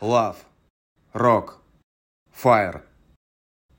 Love. Rock. Fire.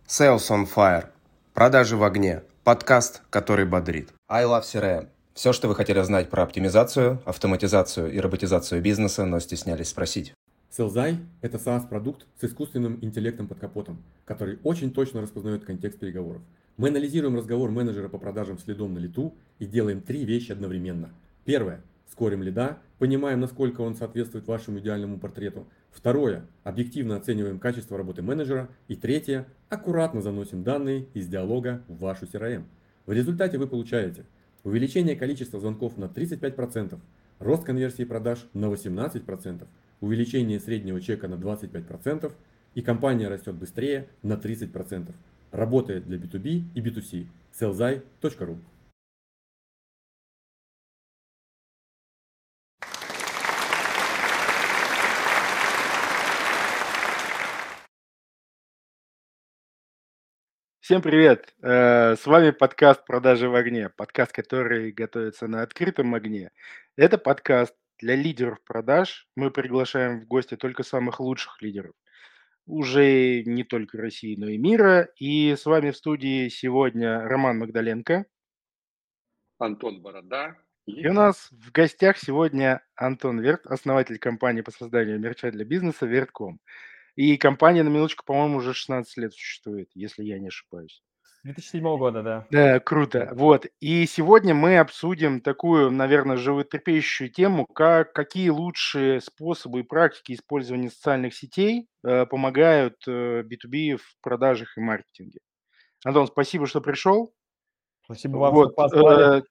Sales on Fire. Продажи в огне. Подкаст, который бодрит. I Love CRM. Все, что вы хотели знать про оптимизацию, автоматизацию и роботизацию бизнеса, но стеснялись спросить. Селзай – это SaaS-продукт с искусственным интеллектом под капотом, который очень точно распознает контекст переговоров. Мы анализируем разговор менеджера по продажам следом на лету и делаем три вещи одновременно. Первое – скорим лида, понимаем, насколько он соответствует вашему идеальному портрету – Второе. Объективно оцениваем качество работы менеджера. И третье. Аккуратно заносим данные из диалога в вашу CRM. В результате вы получаете увеличение количества звонков на 35%, рост конверсии продаж на 18%, увеличение среднего чека на 25% и компания растет быстрее на 30%. Работает для B2B и B2C. sellzai.ru Всем привет! Э, с вами подкаст «Продажи в огне», подкаст, который готовится на открытом огне. Это подкаст для лидеров продаж. Мы приглашаем в гости только самых лучших лидеров. Уже не только России, но и мира. И с вами в студии сегодня Роман Магдаленко. Антон Борода. И у нас в гостях сегодня Антон Верт, основатель компании по созданию мерча для бизнеса Вертком. И компания, на минуточку, по-моему, уже 16 лет существует, если я не ошибаюсь. 2007 года, да. Да, круто. Вот. И сегодня мы обсудим такую, наверное, животрепещущую тему, как какие лучшие способы и практики использования социальных сетей э, помогают э, B2B в продажах и маркетинге. Антон, спасибо, что пришел. Спасибо вам, вот. что позвали.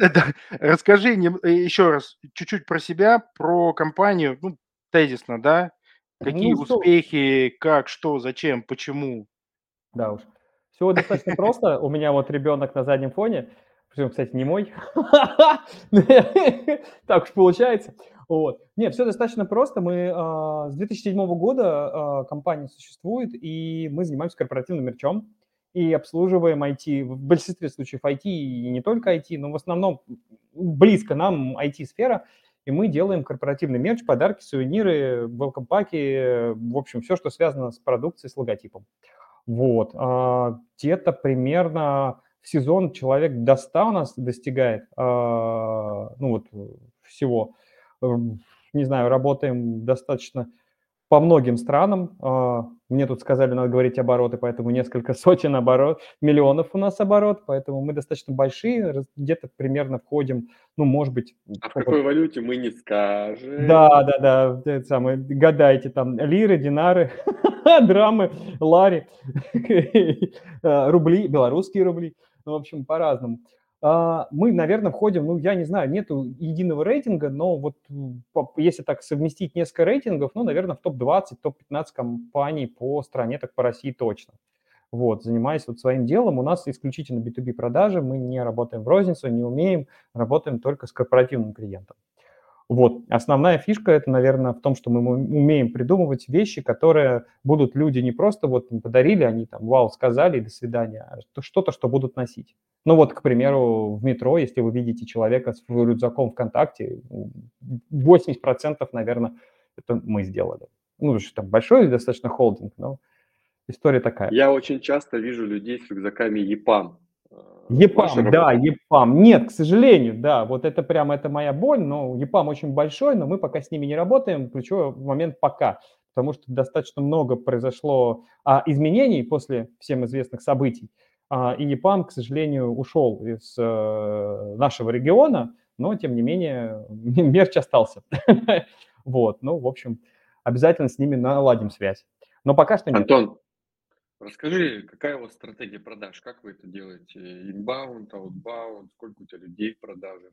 Э, расскажи э, еще раз чуть-чуть про себя, про компанию, ну, тезисно, да, Какие ну, успехи, все... как, что, зачем, почему? Да уж. Все достаточно просто. У меня вот ребенок на заднем фоне, причем, кстати, не мой. Так уж получается. Вот. Нет, все достаточно просто. Мы а, с 2007 года а, компания существует, и мы занимаемся корпоративным мерчом и обслуживаем IT. В большинстве случаев IT и не только IT, но в основном близко нам IT-сфера – и мы делаем корпоративный мерч, подарки, сувениры, welcome паки, в общем, все, что связано с продукцией, с логотипом. Вот. А, где-то примерно в сезон человек до 100 у нас достигает, а, ну вот, всего. Не знаю, работаем достаточно по многим странам. А, мне тут сказали, надо говорить обороты, поэтому несколько сотен оборот, миллионов у нас оборот, поэтому мы достаточно большие, где-то примерно входим, ну, может быть... А в какой валюте мы не скажем. Да, да, да, самое, гадайте там, лиры, динары, драмы, лари, рубли, белорусские рубли, ну, в общем, по-разному. А, мы, наверное, входим, ну, я не знаю, нету единого рейтинга, но вот если так совместить несколько рейтингов, ну, наверное, в топ-20, топ-15 компаний по стране, так по России точно. Вот, занимаясь вот своим делом, у нас исключительно B2B продажи, мы не работаем в розницу, не умеем, работаем только с корпоративным клиентом. Вот. Основная фишка это, наверное, в том, что мы умеем придумывать вещи, которые будут люди не просто вот подарили, они там вау сказали до свидания, а что-то, что будут носить. Ну вот, к примеру, в метро, если вы видите человека с рюкзаком ВКонтакте, 80%, наверное, это мы сделали. Ну, что там большой достаточно холдинг, но история такая. Я очень часто вижу людей с рюкзаками ЕПАМ. ЕПАМ, да, ЕПАМ. Нет, к сожалению, да, вот это прямо это моя боль, но ЕПАМ очень большой, но мы пока с ними не работаем, ключевой момент пока, потому что достаточно много произошло а, изменений после всем известных событий, а, и ЕПАМ, к сожалению, ушел из а, нашего региона, но, тем не менее, мерч остался. Вот, ну, в общем, обязательно с ними наладим связь. Но пока что нет. Антон, Расскажи, какая у вас стратегия продаж? Как вы это делаете? Inbound, outbound? Сколько у тебя людей в продажах?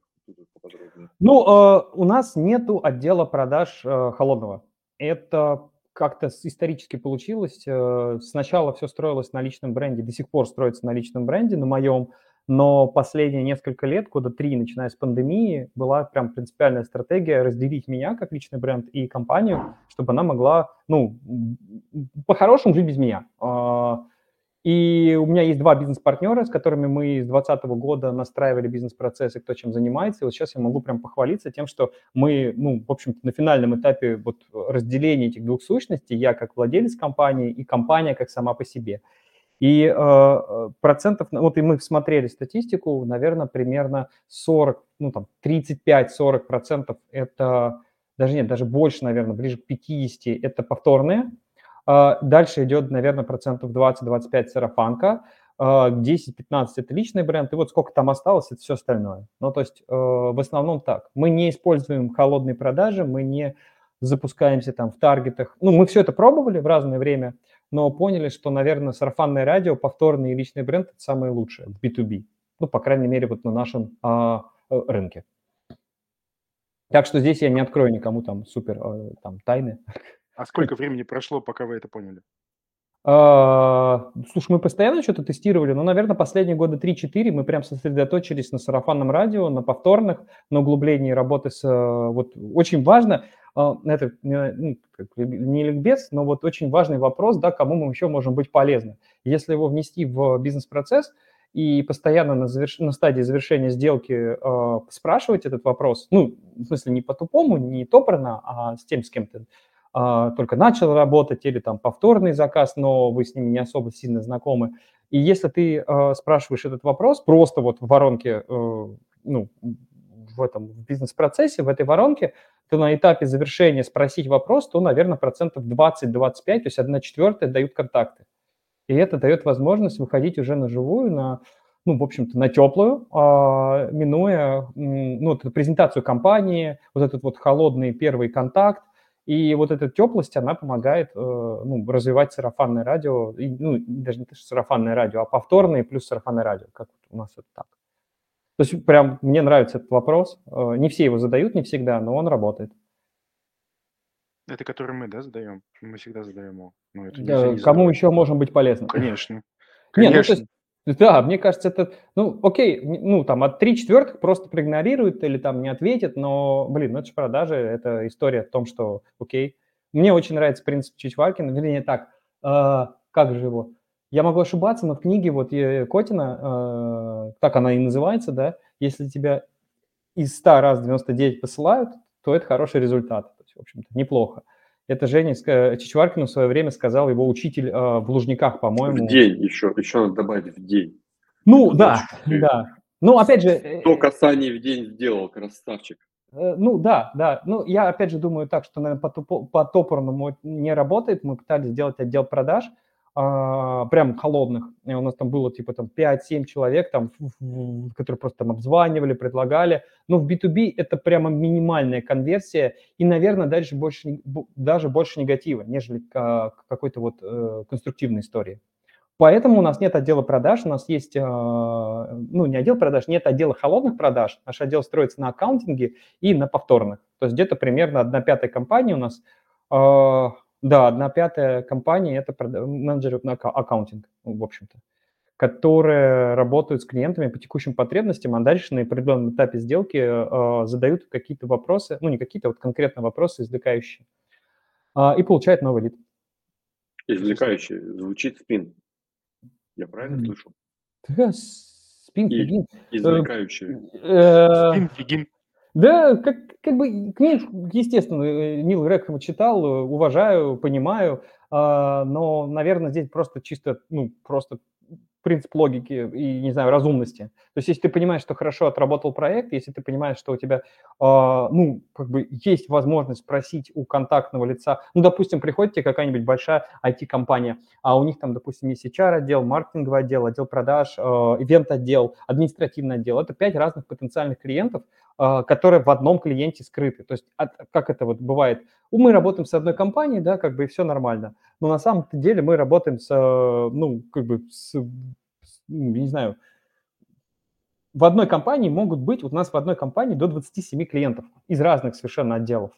Ну, э, у нас нету отдела продаж э, холодного. Это как-то исторически получилось. Э, сначала все строилось на личном бренде, до сих пор строится на личном бренде, на моем но последние несколько лет, года три, начиная с пандемии, была прям принципиальная стратегия разделить меня как личный бренд и компанию, чтобы она могла, ну, по-хорошему жить без меня. А, И у меня есть два бизнес-партнера, с которыми мы с 2020 года настраивали бизнес-процессы, кто чем занимается. И вот сейчас я могу прям похвалиться тем, что мы, ну, в общем-то, на финальном этапе вот разделения этих двух сущностей, я как владелец компании и компания как сама по себе. И э, процентов, вот и мы смотрели статистику, наверное, примерно 40, ну там 35-40 процентов это, даже нет, даже больше, наверное, ближе к 50 это повторные, а, дальше идет, наверное, процентов 20-25 сарафанка, 10-15 а, это личный бренд, и вот сколько там осталось, это все остальное. Ну, то есть э, в основном так. Мы не используем холодные продажи, мы не запускаемся там в таргетах. Ну, мы все это пробовали в разное время, но поняли, что, наверное, сарафанное радио, повторный и личный бренд – это самое лучшее в B2B. Ну, по крайней мере, вот на нашем а, э, рынке. Так что здесь я не открою никому там супер э, там тайны. А сколько времени прошло, пока вы это поняли? А, слушай, мы постоянно что-то тестировали, но, наверное, последние года 3-4 мы прям сосредоточились на сарафанном радио, на повторных, на углублении работы с... Э, вот очень важно, а, это ну, не ликбез, но вот очень важный вопрос, да, кому мы еще можем быть полезны. Если его внести в бизнес-процесс и постоянно на, заверш... на стадии завершения сделки э, спрашивать этот вопрос, ну, в смысле, не по-тупому, не топорно, а с тем, с кем ты а, только начал работать или там повторный заказ, но вы с ними не особо сильно знакомы. И если ты э, спрашиваешь этот вопрос просто вот в воронке, э, ну, в этом в бизнес-процессе, в этой воронке, то на этапе завершения спросить вопрос, то, наверное, процентов 20-25, то есть 1 четвертая дают контакты. И это дает возможность выходить уже на живую, на, ну, в общем-то, на теплую, а, минуя ну, вот эту презентацию компании, вот этот вот холодный первый контакт, и вот эта теплость, она помогает э, ну, развивать сарафанное радио, ну, даже не сарафанное радио, а повторное плюс сарафанное радио, как у нас это так. То есть прям мне нравится этот вопрос. Э, не все его задают, не всегда, но он работает. Это который мы, да, задаем? Мы всегда задаем его. Ну, это да, кому еще можем быть полезным? Конечно. Конечно. Нет, ну, то есть, да, мне кажется, это, ну, окей, ну, там, от 3 четвертых просто проигнорируют или там не ответят, но, блин, ну, это же продажи, это история о том, что, окей. Мне очень нравится принцип Чичваркина, вернее, так, э, как же его? Я могу ошибаться, но в книге вот Котина, э, так она и называется, да, если тебя из 100 раз 99 посылают, то это хороший результат, то есть, в общем-то, неплохо. Это Женя Чичваркину в свое время сказал его учитель э, в Лужниках, по-моему. В день еще, еще надо добавить в день. Ну, да, да. Ну, опять же... Сто касаний в день сделал, красавчик. Э, ну, да, да. Ну, я опять же думаю так, что, наверное, по, по топорному не работает. Мы пытались сделать отдел продаж, прям холодных. И у нас там было типа там 5-7 человек, там, которые просто там обзванивали, предлагали. Но в B2B это прямо минимальная конверсия и, наверное, дальше больше, даже больше негатива, нежели какой-то вот э, конструктивной истории. Поэтому у нас нет отдела продаж, у нас есть, э, ну, не отдел продаж, нет отдела холодных продаж. Наш отдел строится на аккаунтинге и на повторных. То есть где-то примерно одна пятая компания у нас э, да, одна пятая компания – это менеджеры на аккаунтинг, в общем-то, которые работают с клиентами по текущим потребностям, а дальше на определенном этапе сделки э, задают какие-то вопросы, ну, не какие-то, вот конкретно вопросы извлекающие, э, и получают новый лид. Извлекающий звучит спин. Я правильно слышу? Да, спин, фигин. Извлекающий. Э, спин, фигин. Да, как, как бы книжку, естественно, э, Нил Грэхэма читал, э, уважаю, понимаю, а, но, наверное, здесь просто чисто, ну, просто принцип логики и, не знаю, разумности. То есть, если ты понимаешь, что хорошо отработал проект, если ты понимаешь, что у тебя, э, ну, как бы есть возможность спросить у контактного лица, ну, допустим, приходит тебе какая-нибудь большая IT-компания, а у них там, допустим, есть HR-отдел, маркетинговый отдел, отдел продаж, э, ивент-отдел, административный отдел. Это пять разных потенциальных клиентов, э, которые в одном клиенте скрыты. То есть, от, как это вот бывает? Мы работаем с одной компанией, да, как бы и все нормально. Но на самом деле мы работаем с, ну, как бы с ну, не знаю, в одной компании могут быть, вот у нас в одной компании до 27 клиентов из разных совершенно отделов.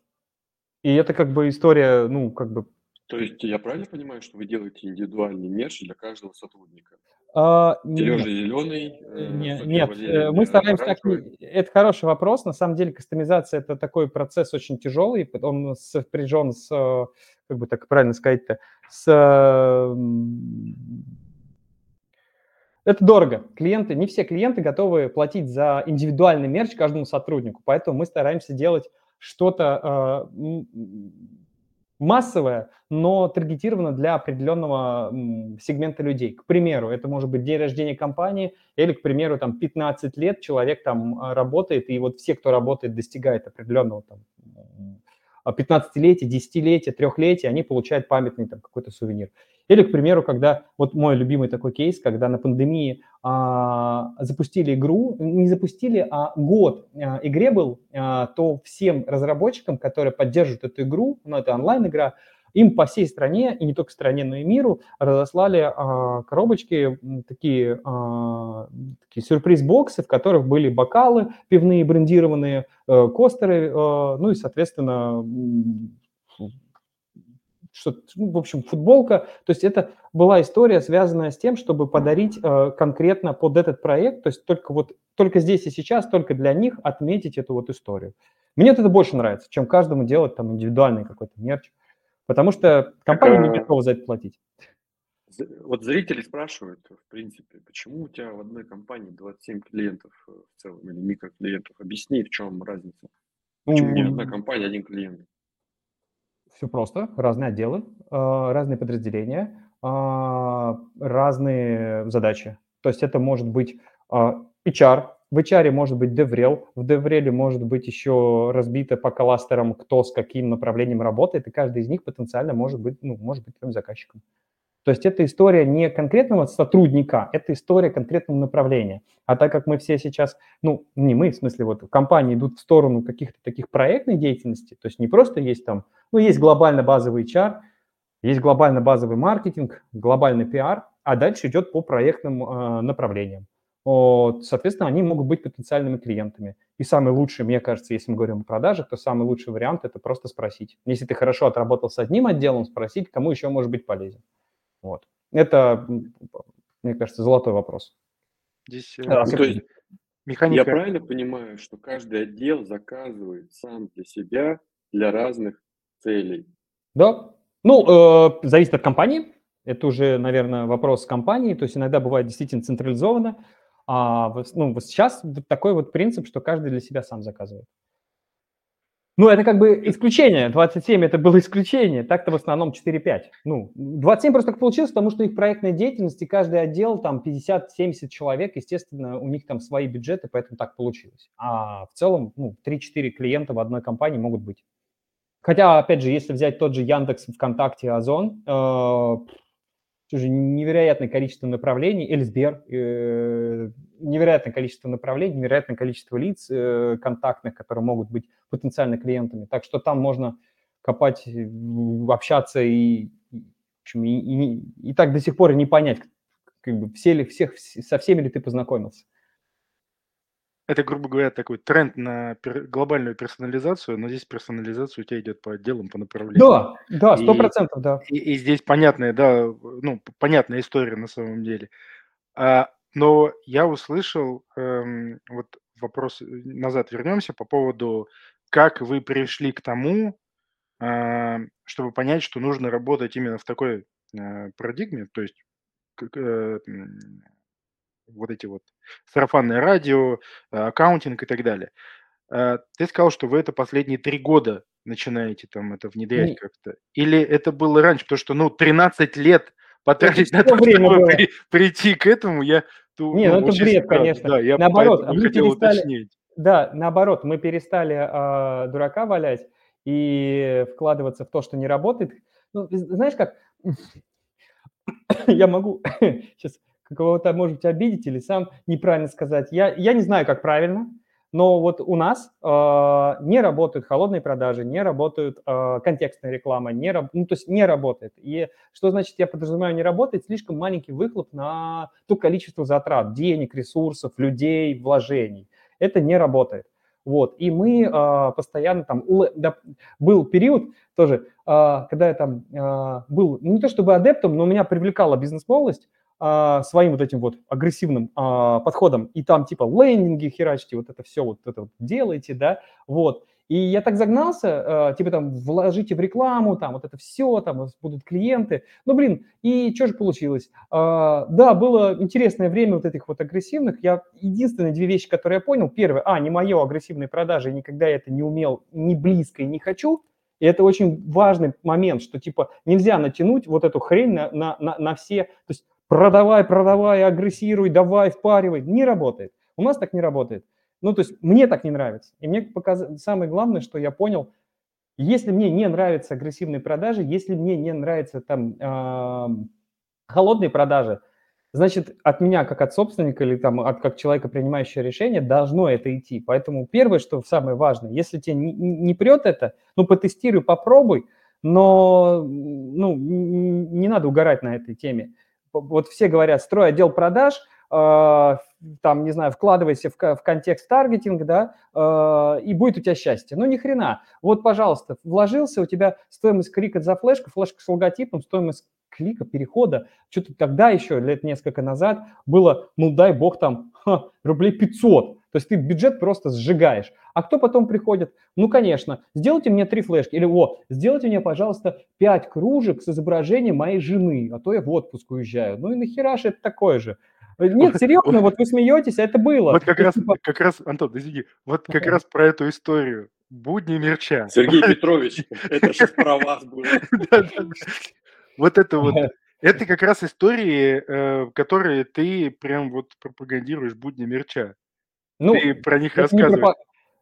И это как бы история, ну, как бы... То есть я правильно понимаю, что вы делаете индивидуальный мерч для каждого сотрудника? А, Сережа зеленый. Э, нет, нет мы стараемся так. Это хороший вопрос. На самом деле кастомизация это такой процесс очень тяжелый. Он сопряжен с, как бы так правильно сказать-то, с Это дорого. Клиенты, не все клиенты готовы платить за индивидуальный мерч каждому сотруднику, поэтому мы стараемся делать что-то массовое, но таргетировано для определенного сегмента людей. К примеру, это может быть день рождения компании или, к примеру, там 15 лет человек там а, работает, и вот все, кто работает, достигает определенного там 15-летия, 10-летия, 3-летия, они получают памятный там какой-то сувенир. Или, к примеру, когда, вот мой любимый такой кейс, когда на пандемии а, запустили игру, не запустили, а год а, игре был, а, то всем разработчикам, которые поддерживают эту игру, ну, это онлайн-игра, им по всей стране, и не только стране, но и миру, разослали а, коробочки, такие, а, такие сюрприз-боксы, в которых были бокалы пивные брендированные, а, костеры, а, ну и, соответственно, что, ну, в общем, футболка. То есть это была история, связанная с тем, чтобы подарить э, конкретно под этот проект, то есть только вот только здесь и сейчас, только для них отметить эту вот историю. Мне это больше нравится, чем каждому делать там индивидуальный какой-то мерч, потому что компания так, не готова за это платить. Вот зрители спрашивают, в принципе, почему у тебя в одной компании 27 клиентов э, в целом или микроклиентов? Объясни, в чем разница. Почему не одна компания, один клиент? Все просто. Разные отделы, а, разные подразделения, разные задачи. То есть это может быть HR, в HR может быть DevRel, в DevRel может быть еще разбито по кластерам, кто с каким направлением работает, и каждый из них потенциально может быть, ну, может быть твоим заказчиком. То есть это история не конкретного сотрудника, это история конкретного направления. А так как мы все сейчас, ну, не мы, в смысле, вот компании идут в сторону каких-то таких проектной деятельности, то есть не просто есть там, ну, есть глобально базовый HR, есть глобально базовый маркетинг, глобальный пиар, а дальше идет по проектным э, направлениям. Вот, соответственно, они могут быть потенциальными клиентами. И самый лучший, мне кажется, если мы говорим о продажах, то самый лучший вариант – это просто спросить. Если ты хорошо отработал с одним отделом, спросить, кому еще может быть полезен. Вот. Это, мне кажется, золотой вопрос. Здесь а, то есть, механика... Я правильно понимаю, что каждый отдел заказывает сам для себя для разных целей? Да. Ну, э, зависит от компании. Это уже, наверное, вопрос компании. То есть иногда бывает действительно централизованно. А ну, сейчас такой вот принцип, что каждый для себя сам заказывает. Ну, это как бы исключение. 27 это было исключение. Так-то в основном 4-5. Ну, 27 просто так получилось, потому что их проектная деятельность, и каждый отдел, там 50-70 человек, естественно, у них там свои бюджеты, поэтому так получилось. А в целом, ну, 3-4 клиента в одной компании могут быть. Хотя, опять же, если взять тот же Яндекс, ВКонтакте, Озон, э, уже невероятное количество направлений, или Сбер, э, невероятное количество направлений, невероятное количество лиц э, контактных, которые могут быть потенциально клиентами. Так что там можно копать, э, общаться и, и, и, и так до сих пор не понять, как бы все ли, всех, со всеми ли ты познакомился. Это, грубо говоря, такой тренд на пер- глобальную персонализацию, но здесь персонализация у тебя идет по отделам, по направлениям. Да, да, сто процентов, да. И, и здесь понятная, да, ну, понятная история на самом деле. А, но я услышал, эм, вот вопрос, э, назад вернемся по поводу, как вы пришли к тому, э, чтобы понять, что нужно работать именно в такой э, парадигме, то есть э, вот эти вот сарафанное радио, э, аккаунтинг и так далее. Э, ты сказал, что вы это последние три года начинаете там это внедрять Не. как-то. Или это было раньше? Потому что, ну, 13 лет потратить на то, чтобы при, прийти к этому, я... То, Не, ну, ну это бред, конечно. Да, я наоборот, мы перестали... Уточнить. Да, наоборот, мы перестали э, дурака валять и вкладываться в то, что не работает. Ну, знаешь как, я могу сейчас кого-то, может быть, обидеть или сам неправильно сказать. Я, я не знаю, как правильно, но вот у нас э, не работают холодные продажи, не работают э, контекстная реклама, не, ну, то есть не работает. И что значит, я подразумеваю, не работает? Слишком маленький выхлоп на то количество затрат, денег, ресурсов, людей, вложений. Это не работает. Вот, и мы э, постоянно там, да, был период тоже, э, когда я там э, был, ну, не то чтобы адептом, но меня привлекала бизнес-молодость, а, своим вот этим вот агрессивным а, подходом, и там типа лендинги херачите, вот это все вот это вот делаете, да, вот. И я так загнался, э, типа там вложите в рекламу, там вот это все, там будут клиенты. Ну, блин, и что же получилось? Э, да, было интересное время вот этих вот агрессивных. Я единственные две вещи, которые я понял. Первое, а, не мое агрессивные продажи, никогда я это не умел, не близко и не хочу. И это очень важный момент, что типа нельзя натянуть вот эту хрень на, на, на, на все. То есть продавай, продавай, агрессируй, давай, впаривай. Не работает. У нас так не работает. Ну, то есть мне так не нравится. И мне показ... самое главное, что я понял, если мне не нравятся агрессивные продажи, если мне не нравятся там холодные продажи, значит, от меня, как от собственника или там от как человека, принимающего решение, должно это идти. Поэтому первое, что самое важное, если тебе не, не прет это, ну, потестируй, попробуй, но ну, не надо угорать на этой теме. Вот все говорят, строй отдел продаж – а, там, не знаю, вкладывайся в, в контекст таргетинг, да, э, и будет у тебя счастье. Ну, ни хрена. Вот, пожалуйста, вложился, у тебя стоимость клика за флешку, флешка с логотипом, стоимость клика, перехода, что-то тогда еще, лет несколько назад, было, ну, дай бог, там, ха, рублей 500. То есть ты бюджет просто сжигаешь. А кто потом приходит? Ну, конечно, сделайте мне три флешки. Или, о, сделайте мне, пожалуйста, пять кружек с изображением моей жены, а то я в отпуск уезжаю. Ну и нахера же это такое же? Нет, серьезно, вот вы смеетесь, а это было. Вот как раз, типа как раз, Антон, извини, вот как раз про эту историю. Будни мерча. Сергей Петрович, это же про вас было. Вот это вот. Это как раз истории, э, которые ты прям вот пропагандируешь будни мерча. Ну, ты про них рассказываешь.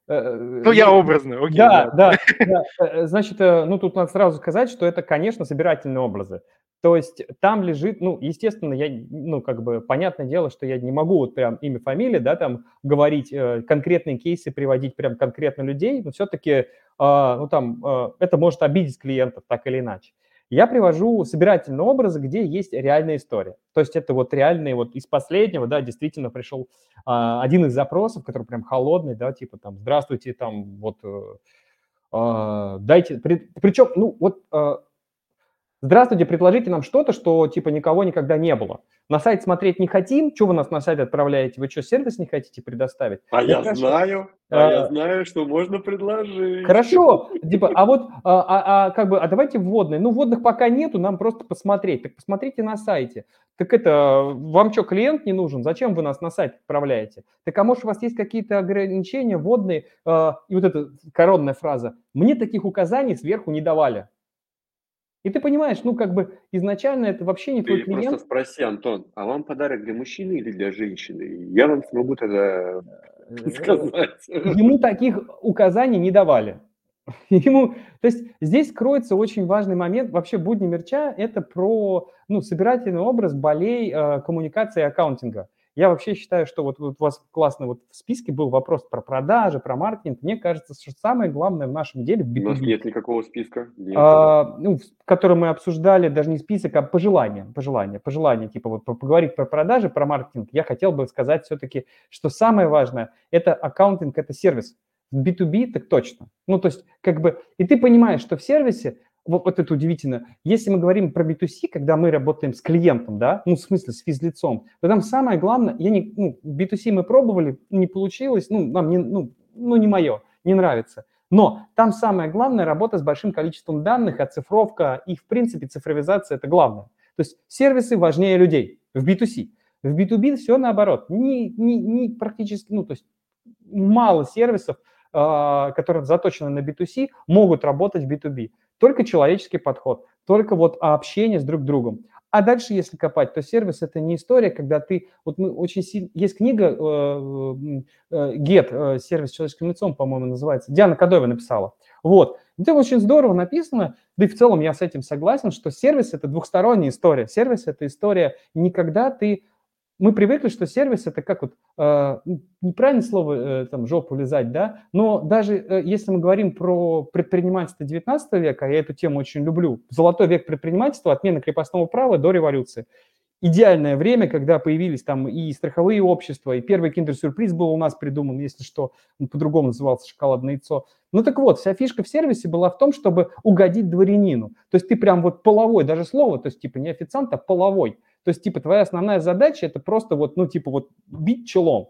Э, ну, я образно, окей. Да, да, да. Э, значит, ну, тут надо сразу сказать, что это, конечно, собирательные образы. То есть там лежит, ну, естественно, я, ну, как бы, понятное дело, что я не могу вот прям имя, фамилия, да, там говорить э, конкретные кейсы, приводить прям конкретно людей, но все-таки, э, ну, там, э, это может обидеть клиентов так или иначе. Я привожу собирательные образы, где есть реальная история. То есть это вот реальные, вот из последнего, да, действительно пришел э, один из запросов, который прям холодный, да, типа там, здравствуйте, там, вот, э, э, дайте, при, причем, ну, вот, э, Здравствуйте, предложите нам что-то, что типа никого никогда не было. На сайт смотреть не хотим, что вы нас на сайт отправляете? Вы что, сервис не хотите предоставить? А я хорошо. знаю, а, а я знаю, что можно предложить. Хорошо, типа, а вот, а, а, а как бы, а давайте вводные. Ну, вводных пока нету, нам просто посмотреть. Так посмотрите на сайте. Так это, вам что, клиент не нужен? Зачем вы нас на сайт отправляете? Так а может у вас есть какие-то ограничения вводные? А, и вот эта коронная фраза. Мне таких указаний сверху не давали. И ты понимаешь, ну, как бы изначально это вообще не ты твой клиент. просто спроси, Антон, а вам подарок для мужчины или для женщины? Я вам смогу тогда э, сказать. Ему таких указаний не давали. Ему, то есть здесь кроется очень важный момент. Вообще будни мерча – это про ну, собирательный образ болей э, коммуникации и аккаунтинга. Я вообще считаю, что вот, вот у вас классно вот в списке был вопрос про продажи, про маркетинг. Мне кажется, что самое главное в нашем деле в B2B. У нас нет никакого списка. Нет. А, ну, который мы обсуждали, даже не список, а пожелания. Пожелания, пожелания. Типа вот поговорить про продажи, про маркетинг. Я хотел бы сказать все-таки, что самое важное – это аккаунтинг, это сервис. В B2B так точно. Ну, то есть, как бы, и ты понимаешь, что в сервисе вот, вот это удивительно. Если мы говорим про B2C, когда мы работаем с клиентом, да, ну, в смысле, с физлицом, то там самое главное, я не, ну, B2C мы пробовали, не получилось, ну, нам не, ну, ну, не мое, не нравится. Но там самое главное работа с большим количеством данных, оцифровка и, в принципе, цифровизация – это главное. То есть сервисы важнее людей в B2C. В B2B все наоборот. Не, не, не практически, ну, то есть мало сервисов, э, которые заточены на B2C, могут работать в B2B. Только человеческий подход, только вот общение с друг другом. А дальше, если копать, то сервис это не история, когда ты, вот мы очень сильно, есть книга э, э, Get, э, сервис человеческим лицом, по-моему, называется, Диана Кадоева написала. Вот, это очень здорово написано, да и в целом я с этим согласен, что сервис это двухсторонняя история. Сервис это история никогда ты мы привыкли, что сервис это как вот, э, неправильное слово, э, там, жопу лизать, да, но даже э, если мы говорим про предпринимательство 19 века, я эту тему очень люблю, золотой век предпринимательства, отмена крепостного права до революции, идеальное время, когда появились там и страховые общества, и первый киндер-сюрприз был у нас придуман, если что, он по-другому назывался шоколадное яйцо. Ну так вот, вся фишка в сервисе была в том, чтобы угодить дворянину. То есть ты прям вот половой, даже слово, то есть типа не официант, а половой – то есть, типа, твоя основная задача – это просто вот, ну, типа, вот бить челом.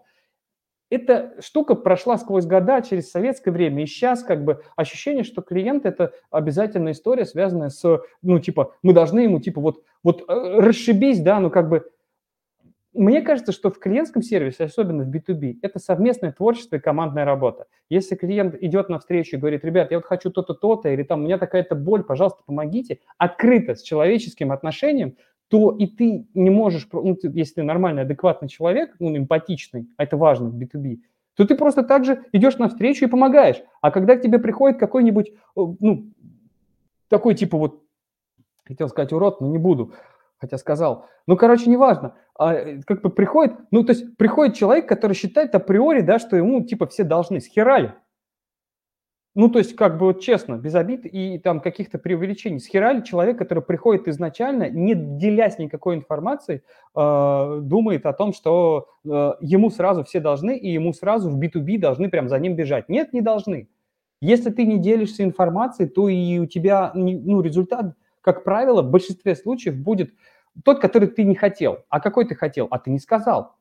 эта штука прошла сквозь года, через советское время, и сейчас как бы ощущение, что клиент – это обязательная история, связанная с, ну, типа, мы должны ему, типа, вот, вот э, расшибись, да, ну, как бы, мне кажется, что в клиентском сервисе, особенно в B2B, это совместное творчество и командная работа. Если клиент идет на встречу и говорит, ребят, я вот хочу то-то, то-то, или там у меня такая-то боль, пожалуйста, помогите, открыто, с человеческим отношением, то и ты не можешь, ну, если ты нормальный, адекватный человек, ну, эмпатичный, а это важно в B2B, то ты просто так же идешь навстречу и помогаешь. А когда к тебе приходит какой-нибудь, ну, такой типа вот, хотел сказать урод, но не буду, хотя сказал, ну, короче, неважно, а, э, как бы приходит, ну, то есть приходит человек, который считает априори, да, что ему, типа, все должны, схерали. Ну, то есть, как бы вот честно, без обид и там каких-то преувеличений. Схерали человек, который приходит изначально, не делясь никакой информацией, э, думает о том, что э, ему сразу все должны, и ему сразу в B2B должны прям за ним бежать. Нет, не должны. Если ты не делишься информацией, то и у тебя ну, результат, как правило, в большинстве случаев будет тот, который ты не хотел. А какой ты хотел? А ты не сказал.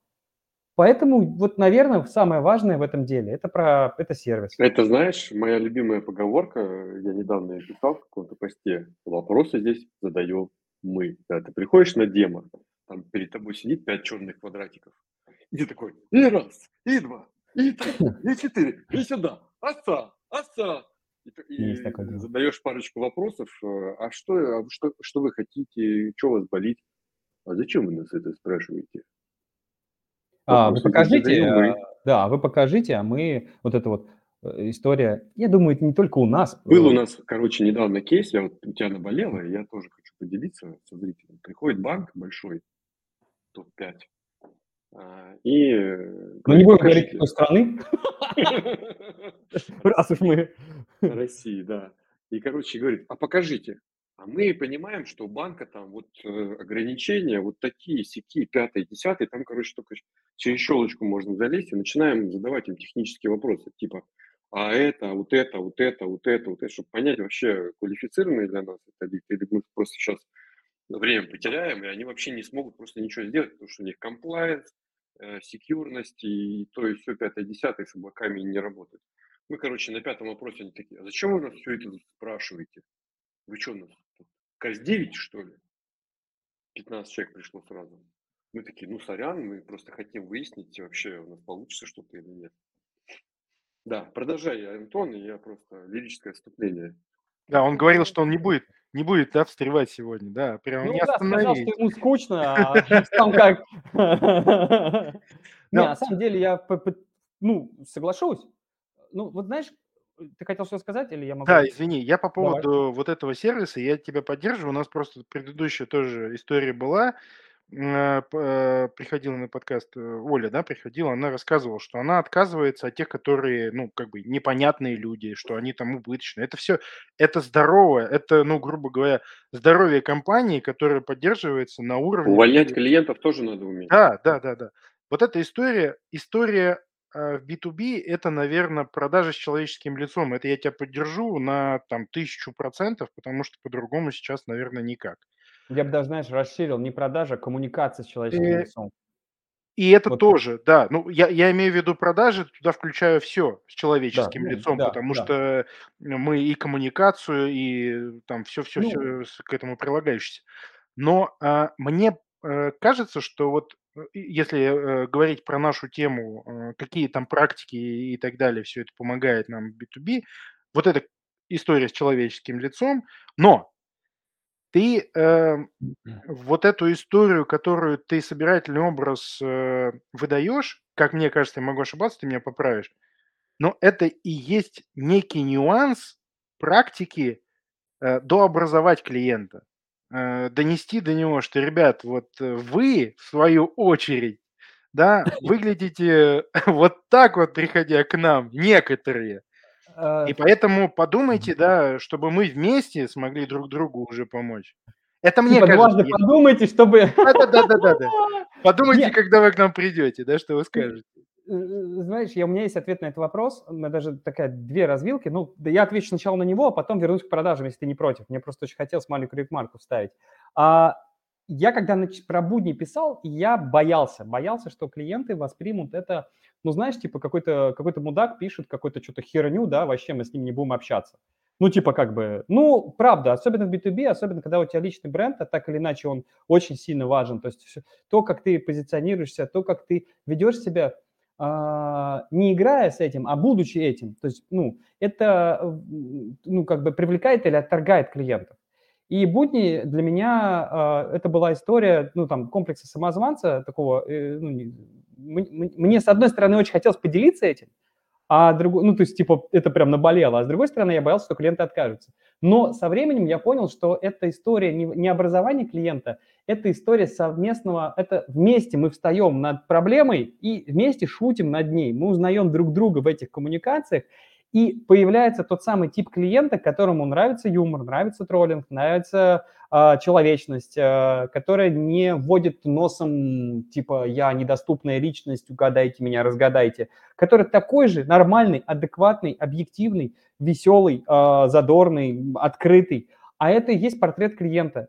Поэтому вот, наверное, самое важное в этом деле это про это сервис. Это, знаешь, моя любимая поговорка, я недавно ее писал в каком-то посте, вопросы здесь задаем мы. Когда ты приходишь на демо, там перед тобой сидит пять черных квадратиков, и ты такой, и раз, и два, и три, и четыре, и сюда, отца, отца. И, и задаешь парочку вопросов, э, а что, а что, что вы хотите, что у вас болит, а зачем вы нас это спрашиваете? А, вы покажите, а, да, вы покажите, а мы вот это вот э, история, я думаю, это не только у нас. Был у нас, короче, недавно кейс, я вот у тебя наболела, и я тоже хочу поделиться со зрителем. Приходит банк большой, топ-5, а, и... Ну, не будем говорить, какой страны. Раз уж мы... России, да. И, короче, говорит, а покажите. А мы понимаем, что у банка там вот э, ограничения вот такие, сики, пятые, десятые, там, короче, только через щелочку можно залезть и начинаем задавать им технические вопросы, типа, а это, вот это, вот это, вот это, вот это, чтобы понять вообще, квалифицированные для нас это или мы просто сейчас время потеряем, и они вообще не смогут просто ничего сделать, потому что у них комплайенс, э, секьюрность и то и все пятое, десятое с облаками не работает. Мы, короче, на пятом вопросе они такие, а зачем вы нас все это спрашиваете? Вы что, нас КАЗ-9, что ли? 15 человек пришло сразу. Мы такие, ну, сорян, мы просто хотим выяснить, вообще у нас получится что-то или нет. Да, продолжай, Антон, я просто лирическое отступление. Да, он говорил, что он не будет, не будет да, встревать сегодня, да, прям ну, не да, сказал, что ему скучно, а там как... Не, на самом деле я, ну, соглашусь. Ну, вот знаешь, ты хотел что сказать или я могу? Да, извини, я по поводу Давай. вот этого сервиса, я тебя поддерживаю. У нас просто предыдущая тоже история была. Э, э, приходила на подкаст э, Оля, да, приходила, она рассказывала, что она отказывается от тех, которые, ну, как бы непонятные люди, что они там убыточные. Это все, это здоровое, это, ну, грубо говоря, здоровье компании, которое поддерживается на уровне... Увольнять клиентов тоже надо уметь. Да, да, да, да. Вот эта история, история в B2B это, наверное, продажа с человеческим лицом. Это я тебя поддержу на там тысячу процентов, потому что по-другому сейчас, наверное, никак. Я бы даже, знаешь, расширил не продажа, а коммуникация с человеческим и, лицом. И это вот. тоже, да. Ну, я, я имею в виду продажи, туда включаю все с человеческим да, лицом, да, потому да. что мы и коммуникацию, и там все-все-все ну, к этому прилагающееся. Но а, мне а, кажется, что вот Э, если э, говорить про нашу тему, э, какие там практики и так далее, все это помогает нам в B2B, вот эта история с человеческим лицом, но ты э, вот эту историю, которую ты собирательный образ э, выдаешь, как мне кажется, я могу ошибаться, ты меня поправишь, но это и есть некий нюанс практики э, дообразовать клиента. Э, донести до него, что, ребят, вот э, вы, в свою очередь, да, выглядите вот так вот, приходя к нам, некоторые. А, И поэтому подумайте, да, чтобы мы вместе смогли друг другу уже помочь. Это мне типа, кажется. подумайте, чтобы... Да-да-да-да. Подумайте, когда вы к нам придете, да, что вы скажете. Э, знаешь, я, у меня есть ответ на этот вопрос. У меня даже такая две развилки. Ну, да я отвечу сначала на него, а потом вернусь к продажам, если ты не против. Мне просто очень хотелось маленькую ремарку вставить. А, я когда про будни писал, я боялся, боялся, что клиенты воспримут это ну, знаешь, типа какой-то какой мудак пишет какой-то что-то херню, да, вообще мы с ним не будем общаться. Ну, типа как бы, ну, правда, особенно в B2B, особенно когда у тебя личный бренд, а так или иначе он очень сильно важен. То есть то, как ты позиционируешься, то, как ты ведешь себя, не играя с этим, а будучи этим. То есть, ну, это, ну, как бы привлекает или отторгает клиентов. И будни для меня а, это была история, ну, там, комплекса самозванца такого, э, ну, мне, с одной стороны, очень хотелось поделиться этим, а другой, ну, то есть, типа, это прям наболело, а с другой стороны, я боялся, что клиенты откажутся. Но со временем я понял, что эта история не, не образование клиента, это история совместного, это вместе мы встаем над проблемой и вместе шутим над ней. Мы узнаем друг друга в этих коммуникациях, и появляется тот самый тип клиента, которому нравится юмор, нравится троллинг, нравится э, человечность, э, которая не вводит носом, типа, я недоступная личность, угадайте меня, разгадайте, который такой же нормальный, адекватный, объективный, веселый, э, задорный, открытый. А это и есть портрет клиента,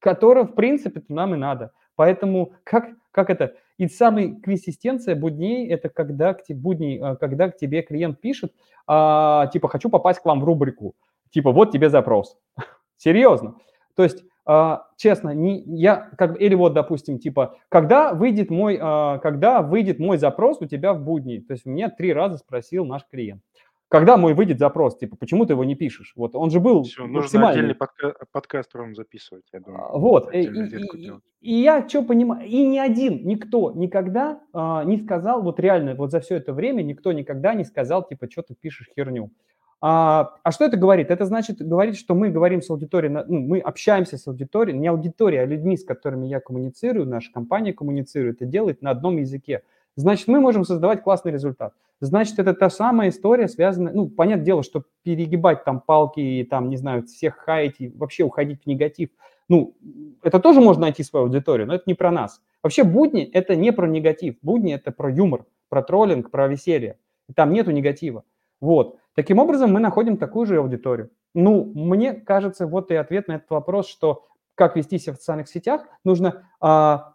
который, в принципе, нам и надо. Поэтому как, как это? И самый консистенция будней – это когда к, будней, когда к тебе клиент пишет, а, типа, хочу попасть к вам в рубрику. Типа, вот тебе запрос. Серьезно. То есть, а, честно, не, я, как, или вот, допустим, типа, когда выйдет, мой, а, когда выйдет мой запрос у тебя в будни? То есть, меня три раза спросил наш клиент. Когда мой выйдет запрос, типа, почему ты его не пишешь? Вот он же был Все, нужно отдельный подка- подкаст вам записывать, я думаю. А, вот, и, и, и я что понимаю, и ни один, никто никогда а, не сказал, вот реально, вот за все это время никто никогда не сказал, типа, что ты пишешь херню. А, а что это говорит? Это значит, говорит, что мы говорим с аудиторией, ну, мы общаемся с аудиторией, не аудиторией, а людьми, с которыми я коммуницирую, наша компания коммуницирует, и делает на одном языке. Значит, мы можем создавать классный результат. Значит, это та самая история, связанная, ну, понятное дело, что перегибать там палки и там, не знаю, всех хаять и вообще уходить в негатив – ну, это тоже можно найти свою аудиторию, но это не про нас. Вообще будни – это не про негатив. Будни – это про юмор, про троллинг, про веселье. Там нету негатива. Вот. Таким образом, мы находим такую же аудиторию. Ну, мне кажется, вот и ответ на этот вопрос, что как вести себя в социальных сетях, нужно а,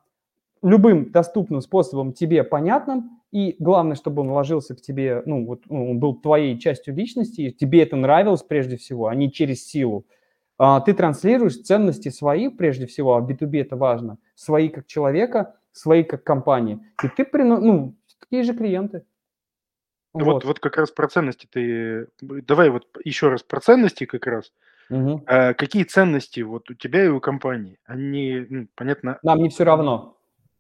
любым доступным способом тебе понятным, и главное, чтобы он ложился к тебе, ну, вот ну, он был твоей частью личности, и тебе это нравилось прежде всего, а не через силу. А, ты транслируешь ценности свои, прежде всего, а в B2B это важно, свои как человека, свои как компании. И ты, ну, такие же клиенты. Вот. вот, вот как раз про ценности ты... Давай вот еще раз про ценности как раз. Угу. А какие ценности вот у тебя и у компании? Они, ну, понятно... Нам не все равно.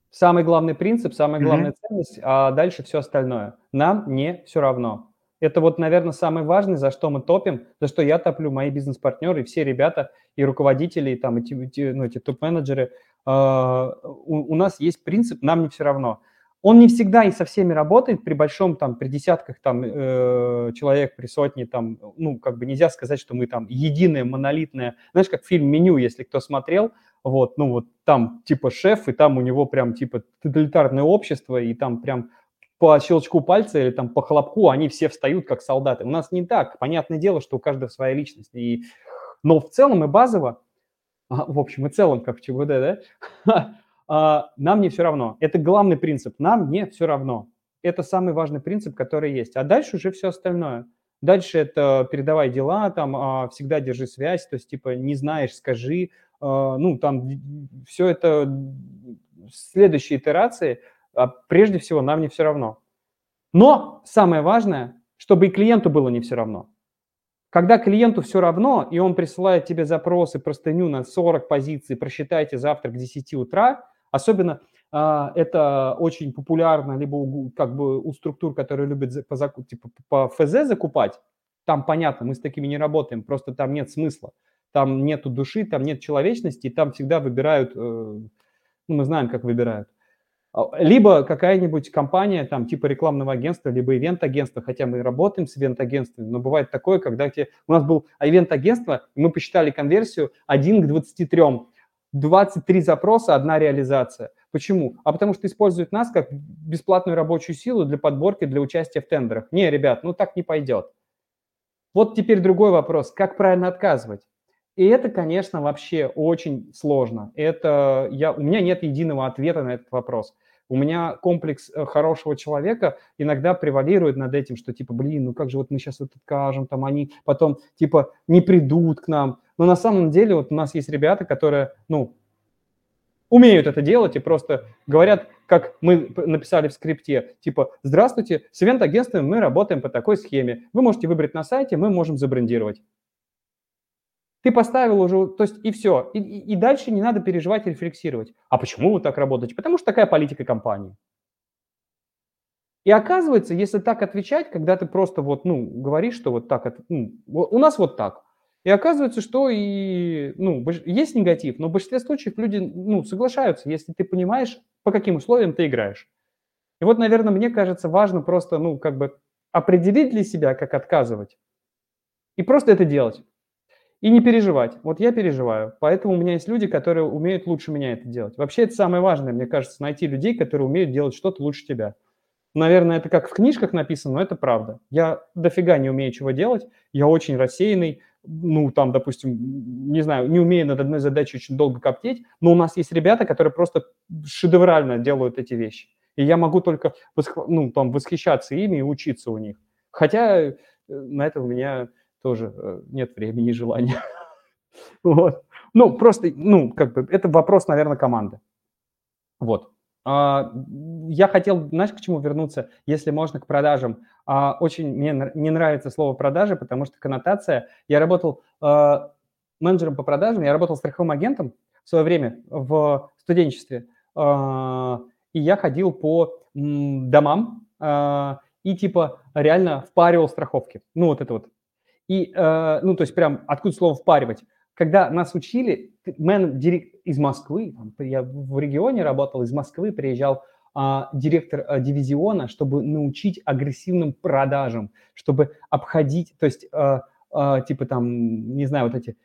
Самый главный принцип, самая главная угу. ценность, а дальше все остальное. Нам не все равно. Это вот, наверное, самый важный, за что мы топим, за что я топлю, мои бизнес-партнеры, все ребята, и руководители, и, там, и, и, ну, эти топ-менеджеры. Э, у, у нас есть принцип «нам не все равно». Он не всегда и со всеми работает, при большом, там, при десятках там, э, человек, при сотне, там, ну, как бы нельзя сказать, что мы там единое, монолитное. Знаешь, как фильм «Меню», если кто смотрел, вот, ну, вот там типа шеф, и там у него прям типа тоталитарное общество, и там прям по щелчку пальца или там по хлопку они все встают как солдаты. У нас не так. Понятное дело, что у каждого своя личность. И... Но в целом и базово, в общем и целом, как в ЧГУД, да, а, нам не все равно. Это главный принцип. Нам не все равно. Это самый важный принцип, который есть. А дальше уже все остальное. Дальше это передавай дела, там а, всегда держи связь, то есть типа не знаешь, скажи, а, ну там все это следующие итерации – а прежде всего нам не все равно. Но самое важное, чтобы и клиенту было не все равно. Когда клиенту все равно, и он присылает тебе запросы, простыню на 40 позиций, просчитайте завтра к 10 утра, особенно а, это очень популярно либо у, как бы у структур, которые любят по, типа, по ФЗ закупать, там понятно, мы с такими не работаем, просто там нет смысла, там нету души, там нет человечности, и там всегда выбирают, э, ну, мы знаем, как выбирают. А, либо какая-нибудь компания, там, типа рекламного агентства, либо ивент-агентства, хотя мы работаем с ивент-агентствами, но бывает такое, когда те... у нас был ивент-агентство, мы посчитали конверсию 1 к 23. 23 запроса, одна реализация. Почему? А потому что используют нас как бесплатную рабочую силу для подборки, для участия в тендерах. Не, ребят, ну так не пойдет. Вот теперь другой вопрос. Как правильно отказывать? И это, конечно, вообще очень сложно. Это я, у меня нет единого ответа на этот вопрос. у меня комплекс э, хорошего человека иногда превалирует над этим, что типа, блин, ну как же вот мы сейчас вот откажем, там они потом типа не придут к нам. Но на самом деле вот у нас есть ребята, которые, ну, умеют это делать и просто говорят, как мы написали в скрипте, типа, здравствуйте, с ивент-агентством мы работаем по такой схеме. Вы можете выбрать на сайте, мы можем забрендировать. Ты поставил уже, то есть и все. И, и дальше не надо переживать рефлексировать. А почему вы так работаете? Потому что такая политика компании. И оказывается, если так отвечать, когда ты просто вот, ну, говоришь, что вот так, ну, у нас вот так, и оказывается, что и, ну, есть негатив, но в большинстве случаев люди, ну, соглашаются, если ты понимаешь, по каким условиям ты играешь. И вот, наверное, мне кажется, важно просто, ну, как бы определить для себя, как отказывать, и просто это делать. И не переживать. Вот я переживаю, поэтому у меня есть люди, которые умеют лучше меня это делать. Вообще это самое важное, мне кажется, найти людей, которые умеют делать что-то лучше тебя. Наверное, это как в книжках написано, но это правда. Я дофига не умею чего делать, я очень рассеянный, ну, там, допустим, не знаю, не умею над одной задачей очень долго коптеть, но у нас есть ребята, которые просто шедеврально делают эти вещи. И я могу только ну, там, восхищаться ими и учиться у них. Хотя э, на это у меня тоже э, нет времени и желания. Вот. Ну, просто, ну, как бы, это вопрос, наверное, команды. Вот. А, я хотел, знаешь, к чему вернуться, если можно, к продажам. А, очень мне не нравится слово продажи, потому что коннотация. Я работал а, менеджером по продажам, я работал страховым агентом в свое время в студенчестве. И я ходил по домам и типа реально впаривал страховки. Ну, вот это вот. И, ну, то есть прям откуда слово впаривать? когда нас учили, мен из Москвы, я в регионе работал, из Москвы приезжал а, директор а, дивизиона, чтобы научить агрессивным продажам, чтобы обходить, то есть, а, а, типа там, не знаю, вот эти